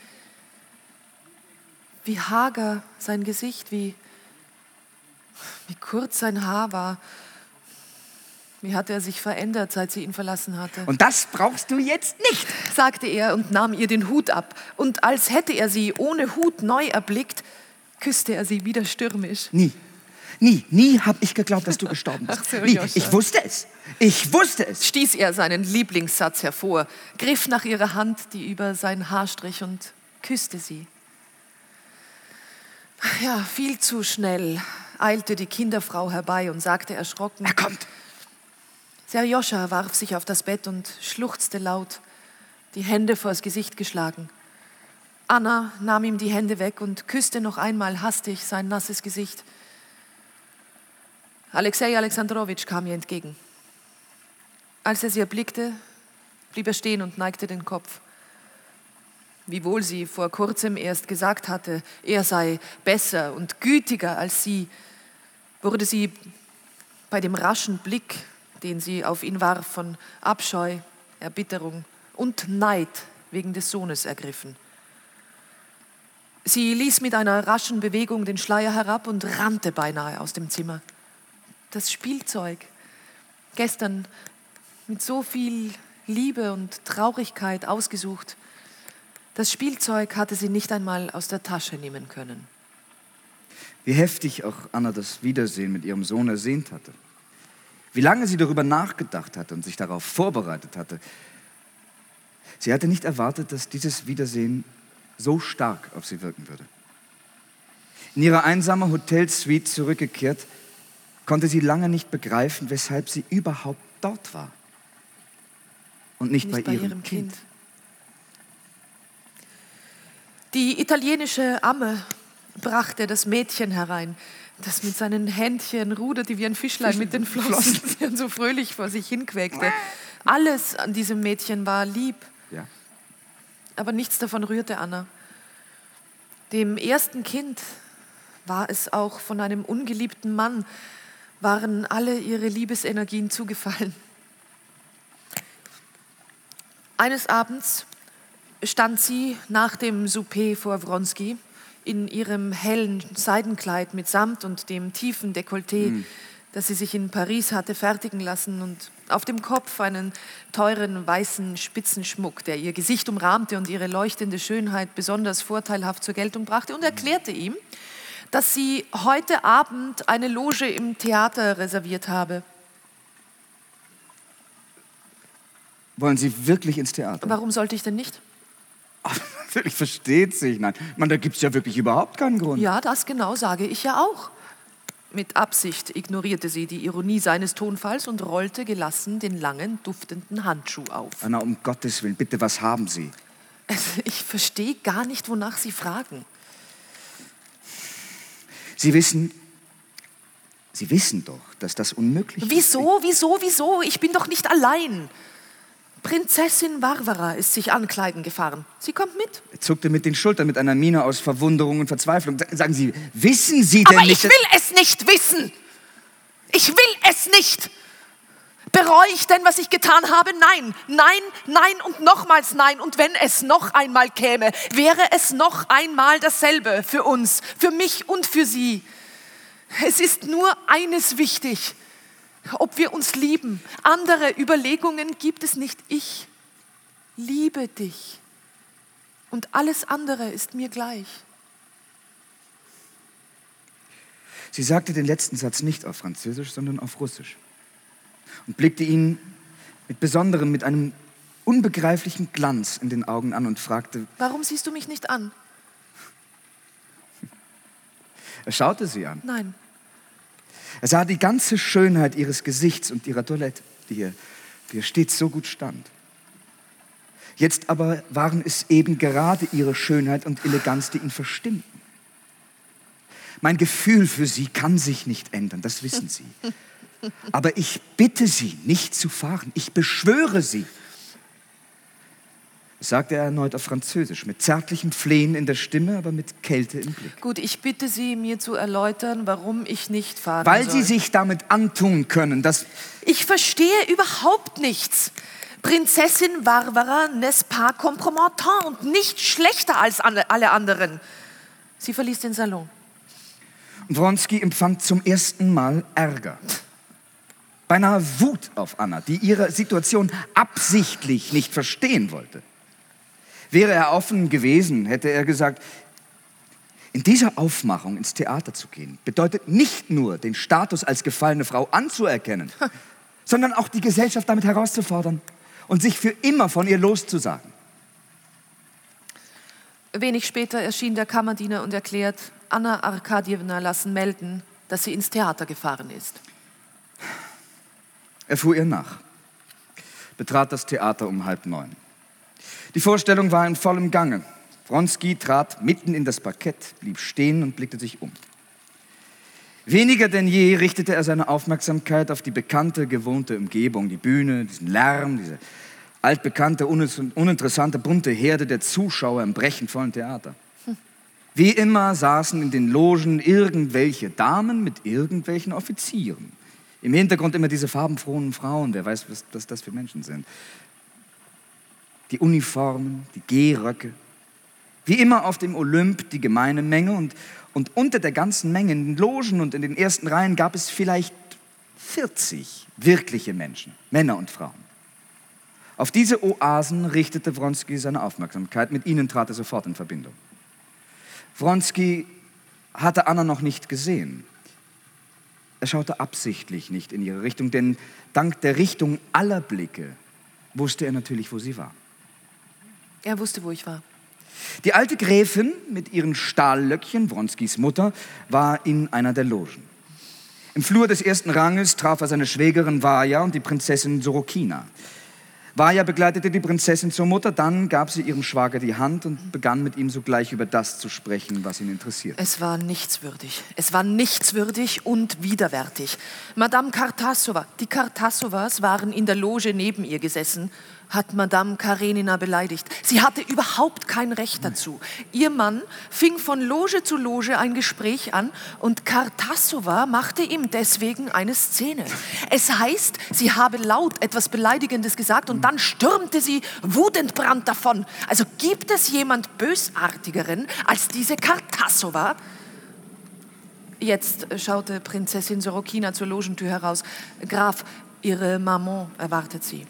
wie hager sein Gesicht, wie, wie kurz sein Haar war. Wie hatte er sich verändert, seit sie ihn verlassen hatte? Und das brauchst du jetzt nicht. sagte er und nahm ihr den Hut ab. Und als hätte er sie ohne Hut neu erblickt, küsste er sie wieder stürmisch. Nie. Nie, nie habe ich geglaubt, dass du gestorben bist. Ach so, nie. Ich wusste es. Ich wusste es. Stieß er seinen Lieblingssatz hervor, griff nach ihrer Hand, die über sein Haar strich und küsste sie. Ja, viel zu schnell eilte die Kinderfrau herbei und sagte erschrocken, Er kommt. Serjoscha warf sich auf das Bett und schluchzte laut, die Hände vors Gesicht geschlagen. Anna nahm ihm die Hände weg und küsste noch einmal hastig sein nasses Gesicht. Alexei Alexandrowitsch kam ihr entgegen. Als er sie erblickte, blieb er stehen und neigte den Kopf. Wiewohl sie vor kurzem erst gesagt hatte, er sei besser und gütiger als sie, wurde sie bei dem raschen Blick, den sie auf ihn warf, von Abscheu, Erbitterung und Neid wegen des Sohnes ergriffen. Sie ließ mit einer raschen Bewegung den Schleier herab und rannte beinahe aus dem Zimmer. Das Spielzeug, gestern mit so viel Liebe und Traurigkeit ausgesucht, Das Spielzeug hatte sie nicht einmal aus der Tasche nehmen können. Wie heftig auch Anna das Wiedersehen mit ihrem Sohn ersehnt hatte. Wie lange sie darüber nachgedacht hatte und sich darauf vorbereitet hatte. Sie hatte nicht erwartet, dass dieses Wiedersehen so stark auf sie wirken würde. In ihre einsame Hotelsuite zurückgekehrt, konnte sie lange nicht begreifen, weshalb sie überhaupt dort war und nicht, nicht bei, ihrem, ihrem kind. kind. Die italienische Amme brachte das Mädchen herein, das mit seinen Händchen ruderte wie ein Fischlein mit den Flossen und so fröhlich vor sich hinquäkte. Alles an diesem Mädchen war lieb. Ja. Aber nichts davon rührte Anna. Dem ersten Kind war es auch von einem ungeliebten Mann, waren alle ihre Liebesenergien zugefallen. Eines Abends stand sie nach dem Souper vor Wronski in ihrem hellen Seidenkleid mit Samt und dem tiefen Dekolleté, mhm. das sie sich in Paris hatte fertigen lassen und auf dem Kopf einen teuren weißen Spitzenschmuck, der ihr Gesicht umrahmte und ihre leuchtende Schönheit besonders vorteilhaft zur Geltung brachte und erklärte ihm, dass sie heute Abend eine Loge im Theater reserviert habe. Wollen Sie wirklich ins Theater? Warum sollte ich denn nicht? Natürlich versteht sich. Nein, man, da gibt es ja wirklich überhaupt keinen Grund. Ja, das genau sage ich ja auch. Mit Absicht ignorierte sie die Ironie seines Tonfalls und rollte gelassen den langen, duftenden Handschuh auf. Anna, um Gottes Willen, bitte, was haben Sie? Ich verstehe gar nicht, wonach Sie fragen. Sie wissen, Sie wissen doch, dass das unmöglich ist. Wieso, wieso, wieso? Ich bin doch nicht allein. Prinzessin Varvara ist sich ankleiden gefahren. Sie kommt mit. Er zuckte mit den Schultern mit einer Miene aus Verwunderung und Verzweiflung. Sagen Sie, wissen Sie denn Aber nicht... Aber ich will es nicht wissen. Ich will es nicht. Bereue ich denn, was ich getan habe? Nein, nein, nein und nochmals nein. Und wenn es noch einmal käme, wäre es noch einmal dasselbe für uns, für mich und für Sie. Es ist nur eines wichtig ob wir uns lieben. Andere Überlegungen gibt es nicht. Ich liebe dich. Und alles andere ist mir gleich. Sie sagte den letzten Satz nicht auf Französisch, sondern auf Russisch und blickte ihn mit besonderem, mit einem unbegreiflichen Glanz in den Augen an und fragte, Warum siehst du mich nicht an? Er schaute sie an. Nein. Er sah die ganze Schönheit ihres Gesichts und ihrer Toilette, die ihr, die ihr stets so gut stand. Jetzt aber waren es eben gerade ihre Schönheit und Eleganz, die ihn verstimmten. Mein Gefühl für sie kann sich nicht ändern, das wissen Sie. Aber ich bitte Sie, nicht zu fahren. Ich beschwöre Sie sagte er erneut auf Französisch, mit zärtlichem Flehen in der Stimme, aber mit Kälte im Blick. Gut, ich bitte Sie, mir zu erläutern, warum ich nicht fahren Weil soll. Sie sich damit antun können, dass... Ich verstehe überhaupt nichts. Prinzessin Varvara n'est pas compromettant und nicht schlechter als alle anderen. Sie verließ den Salon. Wronski empfand zum ersten Mal Ärger. Beinahe Wut auf Anna, die ihre Situation absichtlich nicht verstehen wollte. Wäre er offen gewesen, hätte er gesagt, in dieser Aufmachung ins Theater zu gehen, bedeutet nicht nur, den Status als gefallene Frau anzuerkennen, sondern auch die Gesellschaft damit herauszufordern und sich für immer von ihr loszusagen. Wenig später erschien der Kammerdiener und erklärt, Anna Arkadjewna lassen melden, dass sie ins Theater gefahren ist. Er fuhr ihr nach, betrat das Theater um halb neun. Die Vorstellung war in vollem Gange. Wronski trat mitten in das Parkett, blieb stehen und blickte sich um. Weniger denn je richtete er seine Aufmerksamkeit auf die bekannte, gewohnte Umgebung, die Bühne, diesen Lärm, diese altbekannte, uninteressante, bunte Herde der Zuschauer im brechenvollen Theater. Wie immer saßen in den Logen irgendwelche Damen mit irgendwelchen Offizieren. Im Hintergrund immer diese farbenfrohen Frauen, wer weiß, was, was das für Menschen sind die Uniformen, die Gehröcke. Wie immer auf dem Olymp die gemeine Menge und, und unter der ganzen Menge in den Logen und in den ersten Reihen gab es vielleicht 40 wirkliche Menschen, Männer und Frauen. Auf diese Oasen richtete Wronski seine Aufmerksamkeit. Mit ihnen trat er sofort in Verbindung. Wronski hatte Anna noch nicht gesehen. Er schaute absichtlich nicht in ihre Richtung, denn dank der Richtung aller Blicke wusste er natürlich, wo sie war. Er wusste, wo ich war. Die alte Gräfin mit ihren Stahllöckchen, Wronskis Mutter, war in einer der Logen. Im Flur des ersten Ranges traf er seine Schwägerin Vaja und die Prinzessin Sorokina. Vaja begleitete die Prinzessin zur Mutter, dann gab sie ihrem Schwager die Hand und begann mit ihm sogleich über das zu sprechen, was ihn interessiert. Es war nichtswürdig. Es war nichtswürdig und widerwärtig. Madame Kartassova, die Kartassovas waren in der Loge neben ihr gesessen hat Madame Karenina beleidigt. Sie hatte überhaupt kein Recht dazu. Ihr Mann fing von Loge zu Loge ein Gespräch an und Kartassova machte ihm deswegen eine Szene. Es heißt, sie habe laut etwas Beleidigendes gesagt und dann stürmte sie wutentbrannt davon. Also gibt es jemand Bösartigeren als diese Kartassova? Jetzt schaute Prinzessin Sorokina zur Logentür heraus. Graf, Ihre Maman erwartet Sie.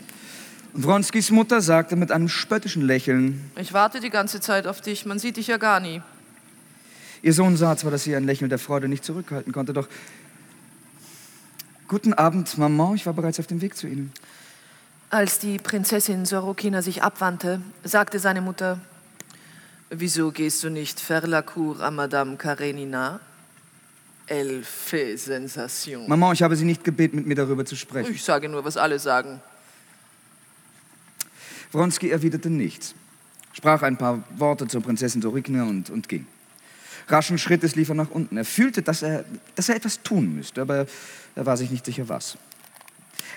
Wronskis Mutter sagte mit einem spöttischen Lächeln, Ich warte die ganze Zeit auf dich, man sieht dich ja gar nie. Ihr Sohn sah zwar, dass sie ein Lächeln der Freude nicht zurückhalten konnte, doch Guten Abend, Maman, ich war bereits auf dem Weg zu Ihnen. Als die Prinzessin Sorokina sich abwandte, sagte seine Mutter, Wieso gehst du nicht faire la cour à Madame Karenina? Elle fait sensation. Maman, ich habe Sie nicht gebeten, mit mir darüber zu sprechen. Ich sage nur, was alle sagen. Wronski erwiderte nichts, sprach ein paar Worte zur Prinzessin Sorikina und, und ging. Raschen Schrittes lief er nach unten. Er fühlte, dass er, dass er etwas tun müsste, aber er war sich nicht sicher, was.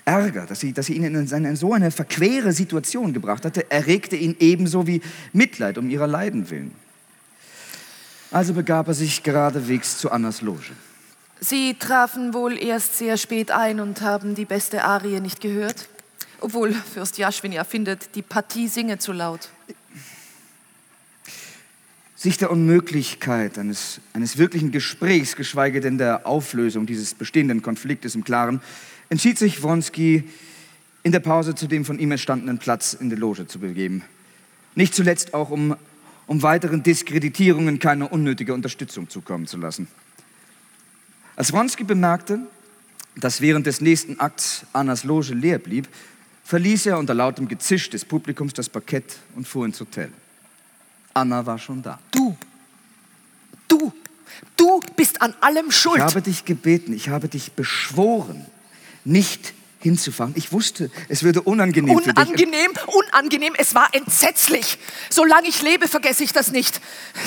Ärger, dass sie, dass sie ihn in eine, so eine verquere Situation gebracht hatte, erregte ihn ebenso wie Mitleid um ihrer Leiden willen. Also begab er sich geradewegs zu Annas Loge. Sie trafen wohl erst sehr spät ein und haben die beste Arie nicht gehört? Obwohl Fürst Jaschwin ja findet, die Partie singe zu laut. Sich der Unmöglichkeit eines, eines wirklichen Gesprächs, geschweige denn der Auflösung dieses bestehenden Konfliktes im Klaren, entschied sich Wronski, in der Pause zu dem von ihm erstandenen Platz in der Loge zu begeben. Nicht zuletzt auch, um, um weiteren Diskreditierungen keine unnötige Unterstützung zukommen zu lassen. Als Wronski bemerkte, dass während des nächsten Akts Annas Loge leer blieb, verließ er unter lautem Gezisch des Publikums das Parkett und fuhr ins Hotel. Anna war schon da. Du, du, du bist an allem schuld. Ich habe dich gebeten, ich habe dich beschworen, nicht hinzufahren. Ich wusste, es würde unangenehm, unangenehm. Unangenehm, es war entsetzlich. Solange ich lebe, vergesse ich das nicht.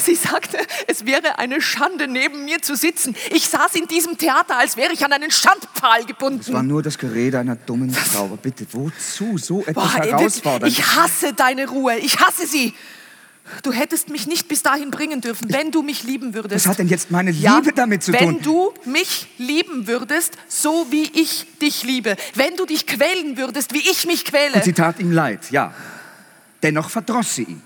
Sie sagte, es wäre eine Schande, neben mir zu sitzen. Ich saß in diesem Theater, als wäre ich an einen Standpfahl gebunden. Es war nur das Gerede einer dummen Frau. Bitte, wozu so etwas Boah, herausfordern? Ich hasse deine Ruhe, ich hasse sie. Du hättest mich nicht bis dahin bringen dürfen, wenn du mich lieben würdest. Was hat denn jetzt meine Liebe ja, damit zu wenn tun? Wenn du mich lieben würdest, so wie ich dich liebe. Wenn du dich quälen würdest, wie ich mich quäle. Und sie tat ihm leid, ja. Dennoch verdross sie ihn.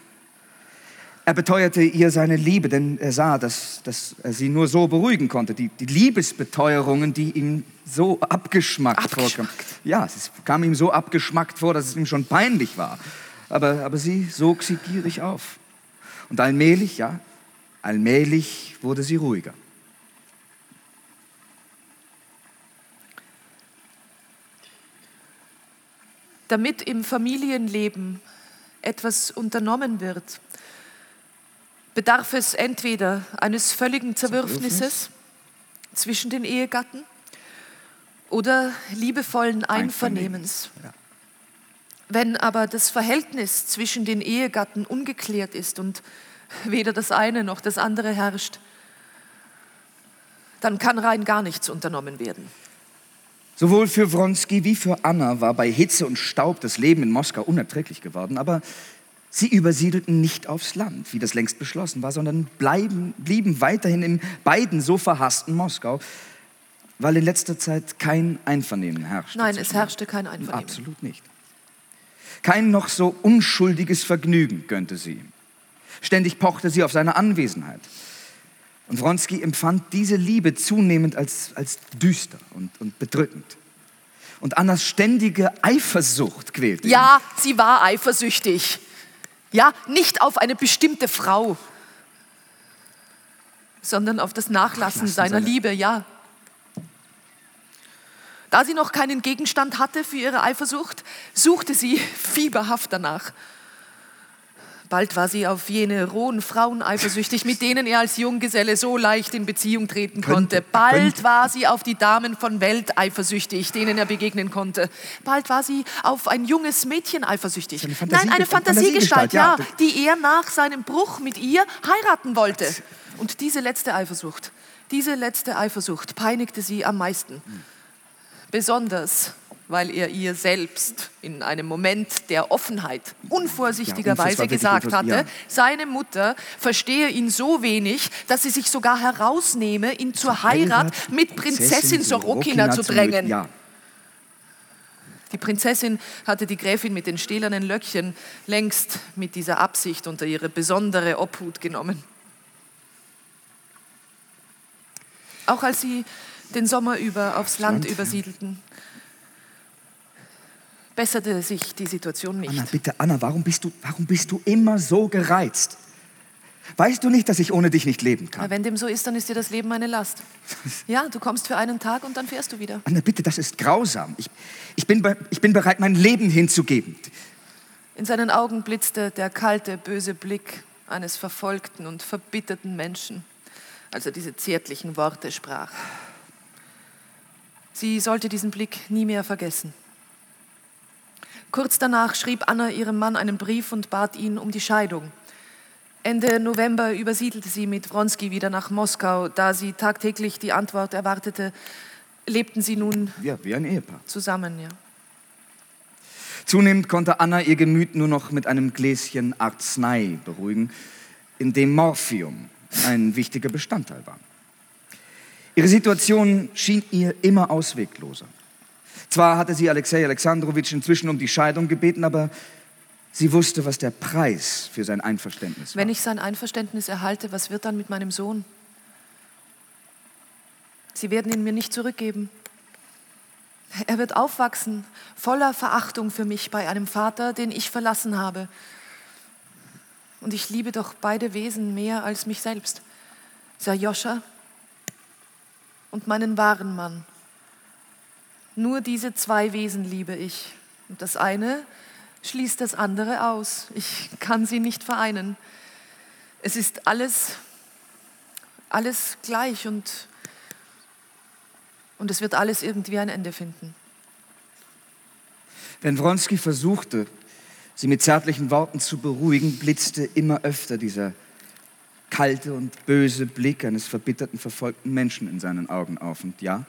Er beteuerte ihr seine Liebe, denn er sah, dass, dass er sie nur so beruhigen konnte. Die, die Liebesbeteuerungen, die ihm so abgeschmackt, abgeschmackt. vorkamen. Ja, es kam ihm so abgeschmackt vor, dass es ihm schon peinlich war. Aber, aber sie sog sie gierig auf. Und allmählich, ja, allmählich wurde sie ruhiger. Damit im Familienleben etwas unternommen wird, bedarf es entweder eines völligen Zerwürfnisses zwischen den Ehegatten oder liebevollen Einvernehmens. Ja. Wenn aber das Verhältnis zwischen den Ehegatten ungeklärt ist und weder das eine noch das andere herrscht, dann kann rein gar nichts unternommen werden. Sowohl für Wronski wie für Anna war bei Hitze und Staub das Leben in Moskau unerträglich geworden, aber sie übersiedelten nicht aufs Land, wie das längst beschlossen war, sondern bleiben, blieben weiterhin im beiden so verhassten Moskau, weil in letzter Zeit kein Einvernehmen herrschte. Nein, es herrschte kein Einvernehmen. Absolut nicht. Kein noch so unschuldiges Vergnügen gönnte sie ihm. Ständig pochte sie auf seine Anwesenheit. Und Wronski empfand diese Liebe zunehmend als, als düster und, und bedrückend. Und Annas ständige Eifersucht quält ihn. Ja, sie war eifersüchtig. Ja, nicht auf eine bestimmte Frau, sondern auf das Nachlassen Nachlassen seiner seiner- Liebe, ja. Da sie noch keinen Gegenstand hatte für ihre Eifersucht, suchte sie fieberhaft danach. Bald war sie auf jene rohen Frauen eifersüchtig, mit denen er als Junggeselle so leicht in Beziehung treten konnte. Bald war sie auf die Damen von Welt eifersüchtig, denen er begegnen konnte. Bald war sie auf ein junges Mädchen eifersüchtig. eine Nein, Fantasie- eine Fantasiegestalt, ja, die er nach seinem Bruch mit ihr heiraten wollte. Und diese letzte Eifersucht, diese letzte Eifersucht peinigte sie am meisten. Besonders, weil er ihr selbst in einem Moment der Offenheit Ja, unvorsichtigerweise wirklich gesagt hatte, ja. seine Mutter verstehe ihn so wenig, dass sie sich sogar herausnehme, ihn zur Heirat mit Prinzessin Sorokina zu drängen. Ja, Die Prinzessin hatte die Gräfin mit den stählernen Löckchen längst mit dieser Absicht unter ihre besondere Obhut genommen. Auch als sie den Sommer über aufs Land Land, ja. übersiedelten, besserte sich die Situation nicht. Anna, bitte, Anna, warum bist, du, warum bist du immer so gereizt? Weißt du nicht, dass ich ohne dich nicht leben kann? wenn dem so ist, dann ist dir das Leben eine Last. Ja, du kommst für einen Tag und dann fährst du wieder. Anna, bitte, das ist grausam. Ich, ich, bin, be- ich bin bereit, mein Leben hinzugeben. In seinen Augen blitzte der kalte, böse Blick eines verfolgten und verbitterten Menschen, als er diese zärtlichen Worte sprach. Sie sollte diesen Blick nie mehr vergessen. Kurz danach schrieb Anna ihrem Mann einen Brief und bat ihn um die Scheidung. Ende November übersiedelte sie mit Wronski wieder nach Moskau. Da sie tagtäglich die Antwort erwartete, lebten sie nun Ja, wie ein Ehepaar. zusammen. Ja. Zunehmend konnte Anna ihr Gemüt nur noch mit einem Gläschen Arznei beruhigen, in dem Morphium ein wichtiger Bestandteil war. Ihre Situation schien ihr immer auswegloser. Zwar hatte sie Alexei Alexandrowitsch inzwischen um die Scheidung gebeten, aber sie wusste, was der Preis für sein Einverständnis war. Wenn ich sein Einverständnis erhalte, was wird dann mit meinem Sohn? Sie werden ihn mir nicht zurückgeben. Er wird aufwachsen, voller Verachtung für mich bei einem Vater, den ich verlassen habe. Und ich liebe doch beide Wesen mehr als mich selbst. Sajoscha und meinen wahren Mann. Nur diese zwei Wesen liebe ich. Und das eine schließt das andere aus. Ich kann sie nicht vereinen. Es ist alles, alles gleich und, und es wird alles irgendwie ein Ende finden. Wenn Wronski versuchte, sie mit zärtlichen Worten zu beruhigen, blitzte immer öfter dieser kalte und böse Blick eines verbitterten, verfolgten Menschen in seinen Augen auf. Und ja,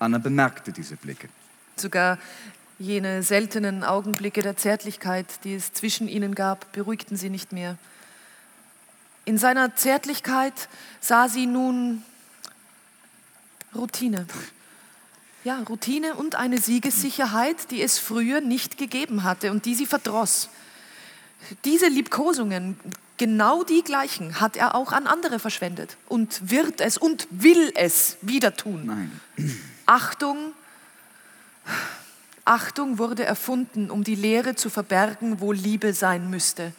Anna bemerkte diese Blicke. Sogar jene seltenen Augenblicke der Zärtlichkeit, die es zwischen ihnen gab, beruhigten sie nicht mehr. In seiner Zärtlichkeit sah sie nun Routine. Ja, Routine und eine Siegessicherheit, die es früher nicht gegeben hatte und die sie verdross. Diese Liebkosungen, genau die gleichen, hat er auch an andere verschwendet und wird es und will es wieder tun. Nein. Achtung, Achtung wurde erfunden, um die Leere zu verbergen, wo Liebe sein müsste.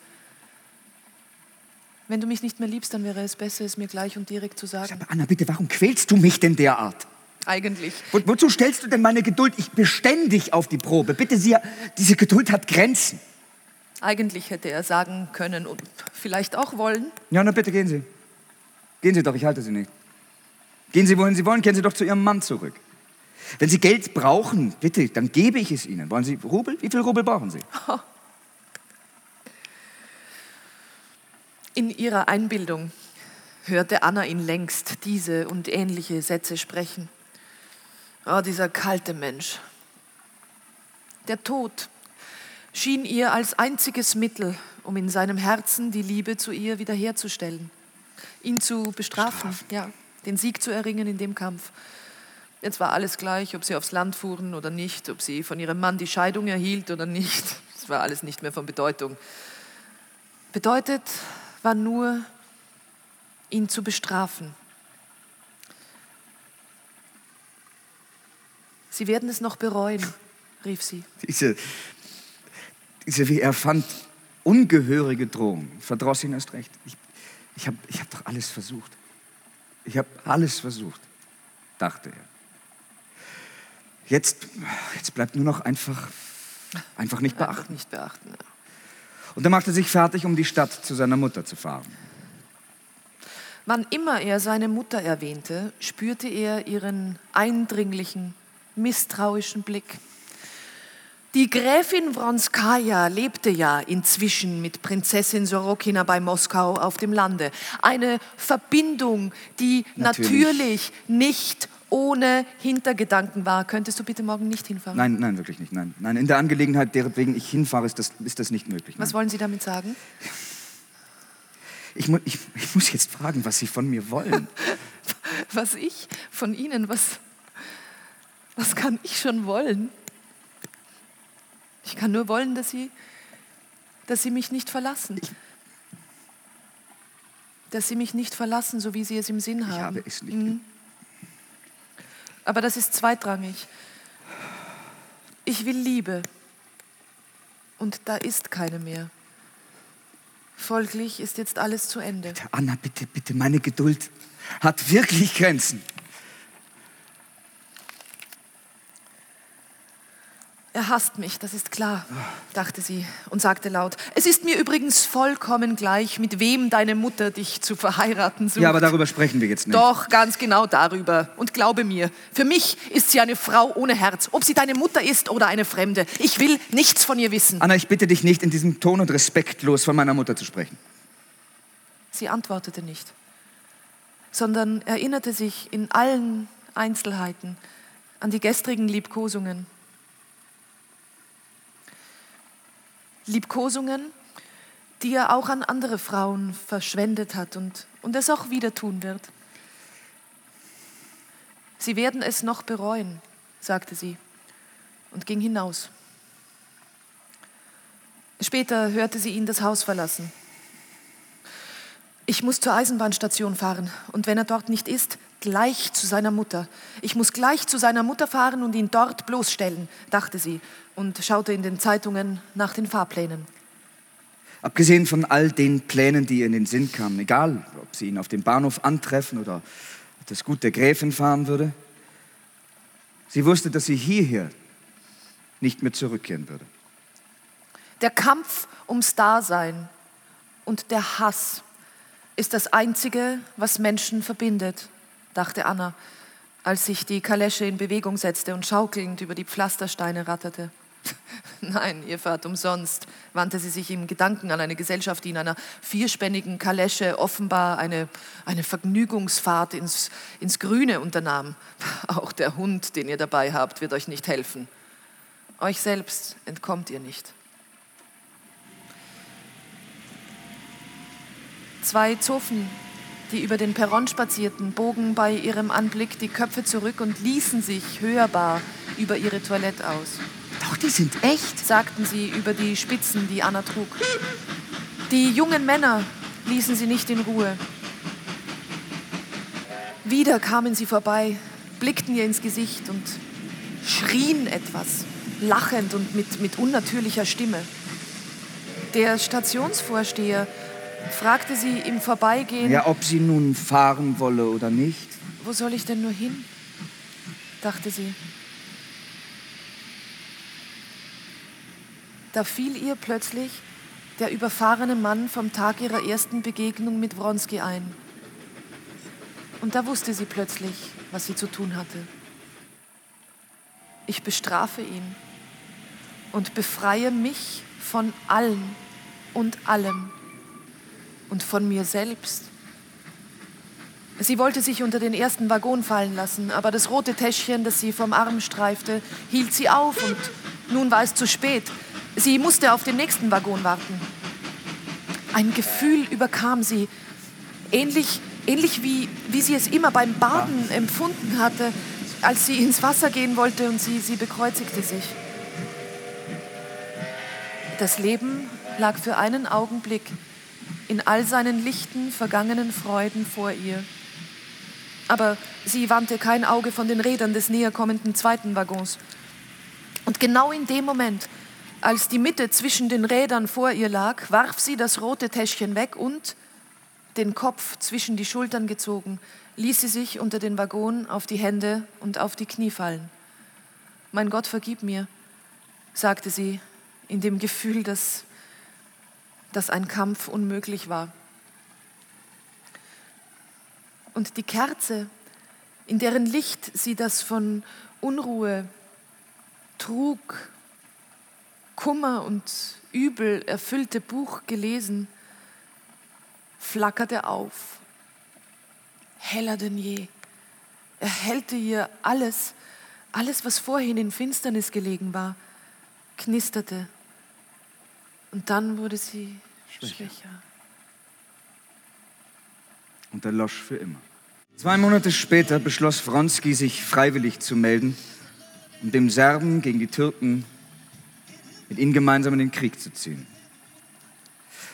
Wenn du mich nicht mehr liebst, dann wäre es besser, es mir gleich und direkt zu sagen. Aber Anna, bitte, warum quälst du mich denn derart? Eigentlich. Wo, wozu stellst du denn meine Geduld ich beständig auf die Probe? Bitte, sie, diese Geduld hat Grenzen. Eigentlich hätte er sagen können und vielleicht auch wollen. Ja, na bitte, gehen Sie. Gehen Sie doch, ich halte Sie nicht. Gehen Sie, wohin Sie wollen, kehren Sie doch zu Ihrem Mann zurück. Wenn Sie Geld brauchen, bitte, dann gebe ich es Ihnen. Wollen Sie Rubel? Wie viel Rubel brauchen Sie? In ihrer Einbildung hörte Anna ihn längst diese und ähnliche Sätze sprechen. Oh, dieser kalte Mensch. Der Tod schien ihr als einziges Mittel, um in seinem Herzen die Liebe zu ihr wiederherzustellen, ihn zu bestrafen, ja, den Sieg zu erringen in dem Kampf. Jetzt war alles gleich, ob sie aufs Land fuhren oder nicht, ob sie von ihrem Mann die Scheidung erhielt oder nicht. Es war alles nicht mehr von Bedeutung. Bedeutet war nur, ihn zu bestrafen. Sie werden es noch bereuen, rief sie. Diese, diese, wie er fand, ungehörige Drohung verdross ihn erst recht. Ich, ich habe ich hab doch alles versucht. Ich habe alles versucht, dachte er. Jetzt, jetzt bleibt nur noch einfach, einfach nicht beachten. Nicht beachten. Ja. Und er machte sich fertig, um die Stadt zu seiner Mutter zu fahren. Wann immer er seine Mutter erwähnte, spürte er ihren eindringlichen, misstrauischen Blick. Die Gräfin Wronskaja lebte ja inzwischen mit Prinzessin Sorokina bei Moskau auf dem Lande. Eine Verbindung, die natürlich, natürlich nicht ohne Hintergedanken war. Könntest du bitte morgen nicht hinfahren? Nein, nein, wirklich nicht. Nein, nein in der Angelegenheit, deretwegen ich hinfahre, ist das, ist das nicht möglich. Nein. Was wollen Sie damit sagen? Ich, mu ich, ich muss jetzt fragen, was Sie von mir wollen. was ich von Ihnen, was, was kann ich schon wollen? Ich kann nur wollen, dass Sie, dass Sie mich nicht verlassen. dass Sie mich nicht verlassen, so wie Sie es im Sinn haben. Ich habe es nicht. Mhm. Aber das ist zweitrangig. Ich will Liebe. Und da ist keine mehr. Folglich ist jetzt alles zu Ende. Bitte, Anna, bitte, bitte, meine Geduld hat wirklich Grenzen. Er hasst mich, das ist klar, dachte sie und sagte laut. Es ist mir übrigens vollkommen gleich, mit wem deine Mutter dich zu verheiraten sucht. Ja, aber darüber sprechen wir jetzt nicht. Doch, ganz genau darüber. Und glaube mir, für mich ist sie eine Frau ohne Herz, ob sie deine Mutter ist oder eine Fremde. Ich will nichts von ihr wissen. Anna, ich bitte dich nicht, in diesem Ton und respektlos von meiner Mutter zu sprechen. Sie antwortete nicht, sondern erinnerte sich in allen Einzelheiten an die gestrigen Liebkosungen Liebkosungen, die er auch an andere Frauen verschwendet hat und, und es auch wieder tun wird. Sie werden es noch bereuen, sagte sie und ging hinaus. Später hörte sie ihn das Haus verlassen. Ich muss zur Eisenbahnstation fahren und wenn er dort nicht ist, gleich zu seiner Mutter. Ich muss gleich zu seiner Mutter fahren und ihn dort bloßstellen, dachte sie und schaute in den Zeitungen nach den Fahrplänen. Abgesehen von all den Plänen, die ihr in den Sinn kamen, egal ob sie ihn auf dem Bahnhof antreffen oder das Gut der Gräfin fahren würde, sie wusste, dass sie hierher nicht mehr zurückkehren würde. Der Kampf ums Dasein und der Hass ist das Einzige, was Menschen verbindet dachte Anna, als sich die Kalesche in Bewegung setzte und schaukelnd über die Pflastersteine ratterte. Nein, ihr fahrt umsonst, wandte sie sich im Gedanken an eine Gesellschaft, die in einer vierspännigen Kalesche offenbar eine, eine Vergnügungsfahrt ins, ins Grüne unternahm. Auch der Hund, den ihr dabei habt, wird euch nicht helfen. Euch selbst entkommt ihr nicht. Zwei Zofen die über den Perron spazierten, bogen bei ihrem Anblick die Köpfe zurück und ließen sich hörbar über ihre Toilette aus. Doch, die sind echt, sagten sie über die Spitzen, die Anna trug. Die jungen Männer ließen sie nicht in Ruhe. Wieder kamen sie vorbei, blickten ihr ins Gesicht und schrien etwas, lachend und mit, mit unnatürlicher Stimme. Der Stationsvorsteher fragte sie im Vorbeigehen. Ja, ob sie nun fahren wolle oder nicht. Wo soll ich denn nur hin? dachte sie. Da fiel ihr plötzlich der überfahrene Mann vom Tag ihrer ersten Begegnung mit Wronski ein. Und da wusste sie plötzlich, was sie zu tun hatte. Ich bestrafe ihn und befreie mich von allen und allem und von mir selbst. Sie wollte sich unter den ersten Waggon fallen lassen, aber das rote Täschchen, das sie vom Arm streifte, hielt sie auf und nun war es zu spät. Sie musste auf den nächsten Waggon warten. Ein Gefühl überkam sie, ähnlich, ähnlich wie, wie sie es immer beim Baden empfunden hatte, als sie ins Wasser gehen wollte und sie, sie bekreuzigte sich. Das Leben lag für einen Augenblick in all seinen lichten, vergangenen Freuden vor ihr. Aber sie wandte kein Auge von den Rädern des näher kommenden zweiten Waggons. Und genau in dem Moment, als die Mitte zwischen den Rädern vor ihr lag, warf sie das rote Täschchen weg und, den Kopf zwischen die Schultern gezogen, ließ sie sich unter den Waggon auf die Hände und auf die Knie fallen. Mein Gott, vergib mir, sagte sie in dem Gefühl, dass, dass ein Kampf unmöglich war. Und die Kerze, in deren Licht sie das von Unruhe, Trug, Kummer und Übel erfüllte Buch gelesen, flackerte auf, heller denn je. Erhellte ihr alles, alles, was vorhin in Finsternis gelegen war, knisterte. Und dann wurde sie schwächer. schwächer. Und erlosch für immer. Zwei Monate später beschloss Wronski, sich freiwillig zu melden, um dem Serben gegen die Türken mit ihnen gemeinsam in den Krieg zu ziehen.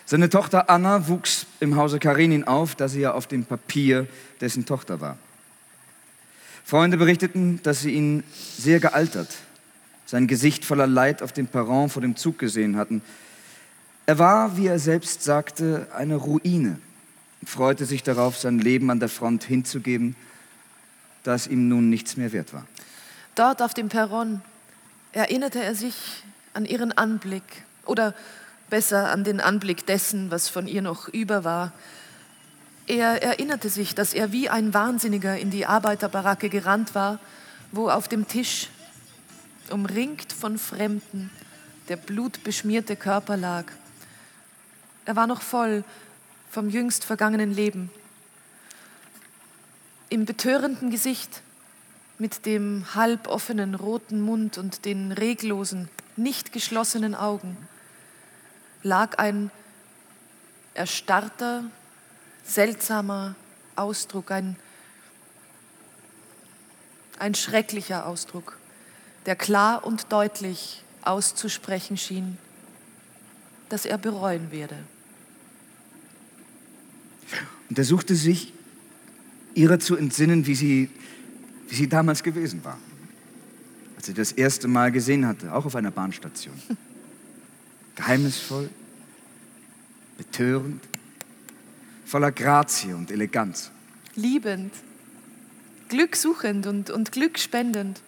Seine Tochter Anna wuchs im Hause Karenin auf, da sie ja auf dem Papier dessen Tochter war. Freunde berichteten, dass sie ihn sehr gealtert, sein Gesicht voller Leid auf dem Perron vor dem Zug gesehen hatten. Er war, wie er selbst sagte, eine Ruine und freute sich darauf, sein Leben an der Front hinzugeben, da es ihm nun nichts mehr wert war. Dort auf dem Perron erinnerte er sich an ihren Anblick oder besser an den Anblick dessen, was von ihr noch über war. Er erinnerte sich, dass er wie ein Wahnsinniger in die Arbeiterbaracke gerannt war, wo auf dem Tisch, umringt von Fremden, der blutbeschmierte Körper lag. Er war noch voll vom jüngst vergangenen Leben. Im betörenden Gesicht, mit dem halboffenen roten Mund und den reglosen, nicht geschlossenen Augen lag ein erstarrter, seltsamer Ausdruck, ein, ein schrecklicher Ausdruck, der klar und deutlich auszusprechen schien, dass er bereuen werde. Und er suchte sich, ihrer zu entsinnen, wie sie, wie sie damals gewesen war als sie das erste Mal gesehen hatte, auch auf einer Bahnstation. Geheimnisvoll, betörend, voller Grazie und Eleganz. Liebend, glücksuchend und, und glückspendend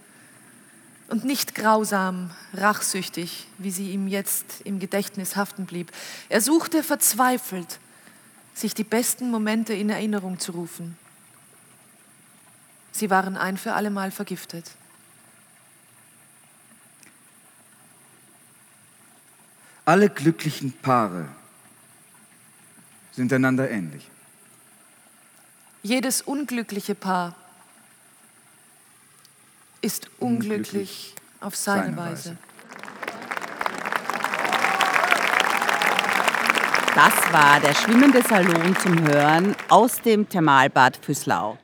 und nicht grausam, rachsüchtig, wie sie ihm jetzt im Gedächtnis haften blieb. Er suchte verzweifelt, sich die besten Momente in Erinnerung zu rufen. Sie waren ein für allemal vergiftet. Alle glücklichen Paare sind einander ähnlich. Jedes unglückliche Paar ist unglücklich, unglücklich auf seine, seine Weise. Weise. Das war der schwimmende Salon zum Hören aus dem Thermalbad Füßlau.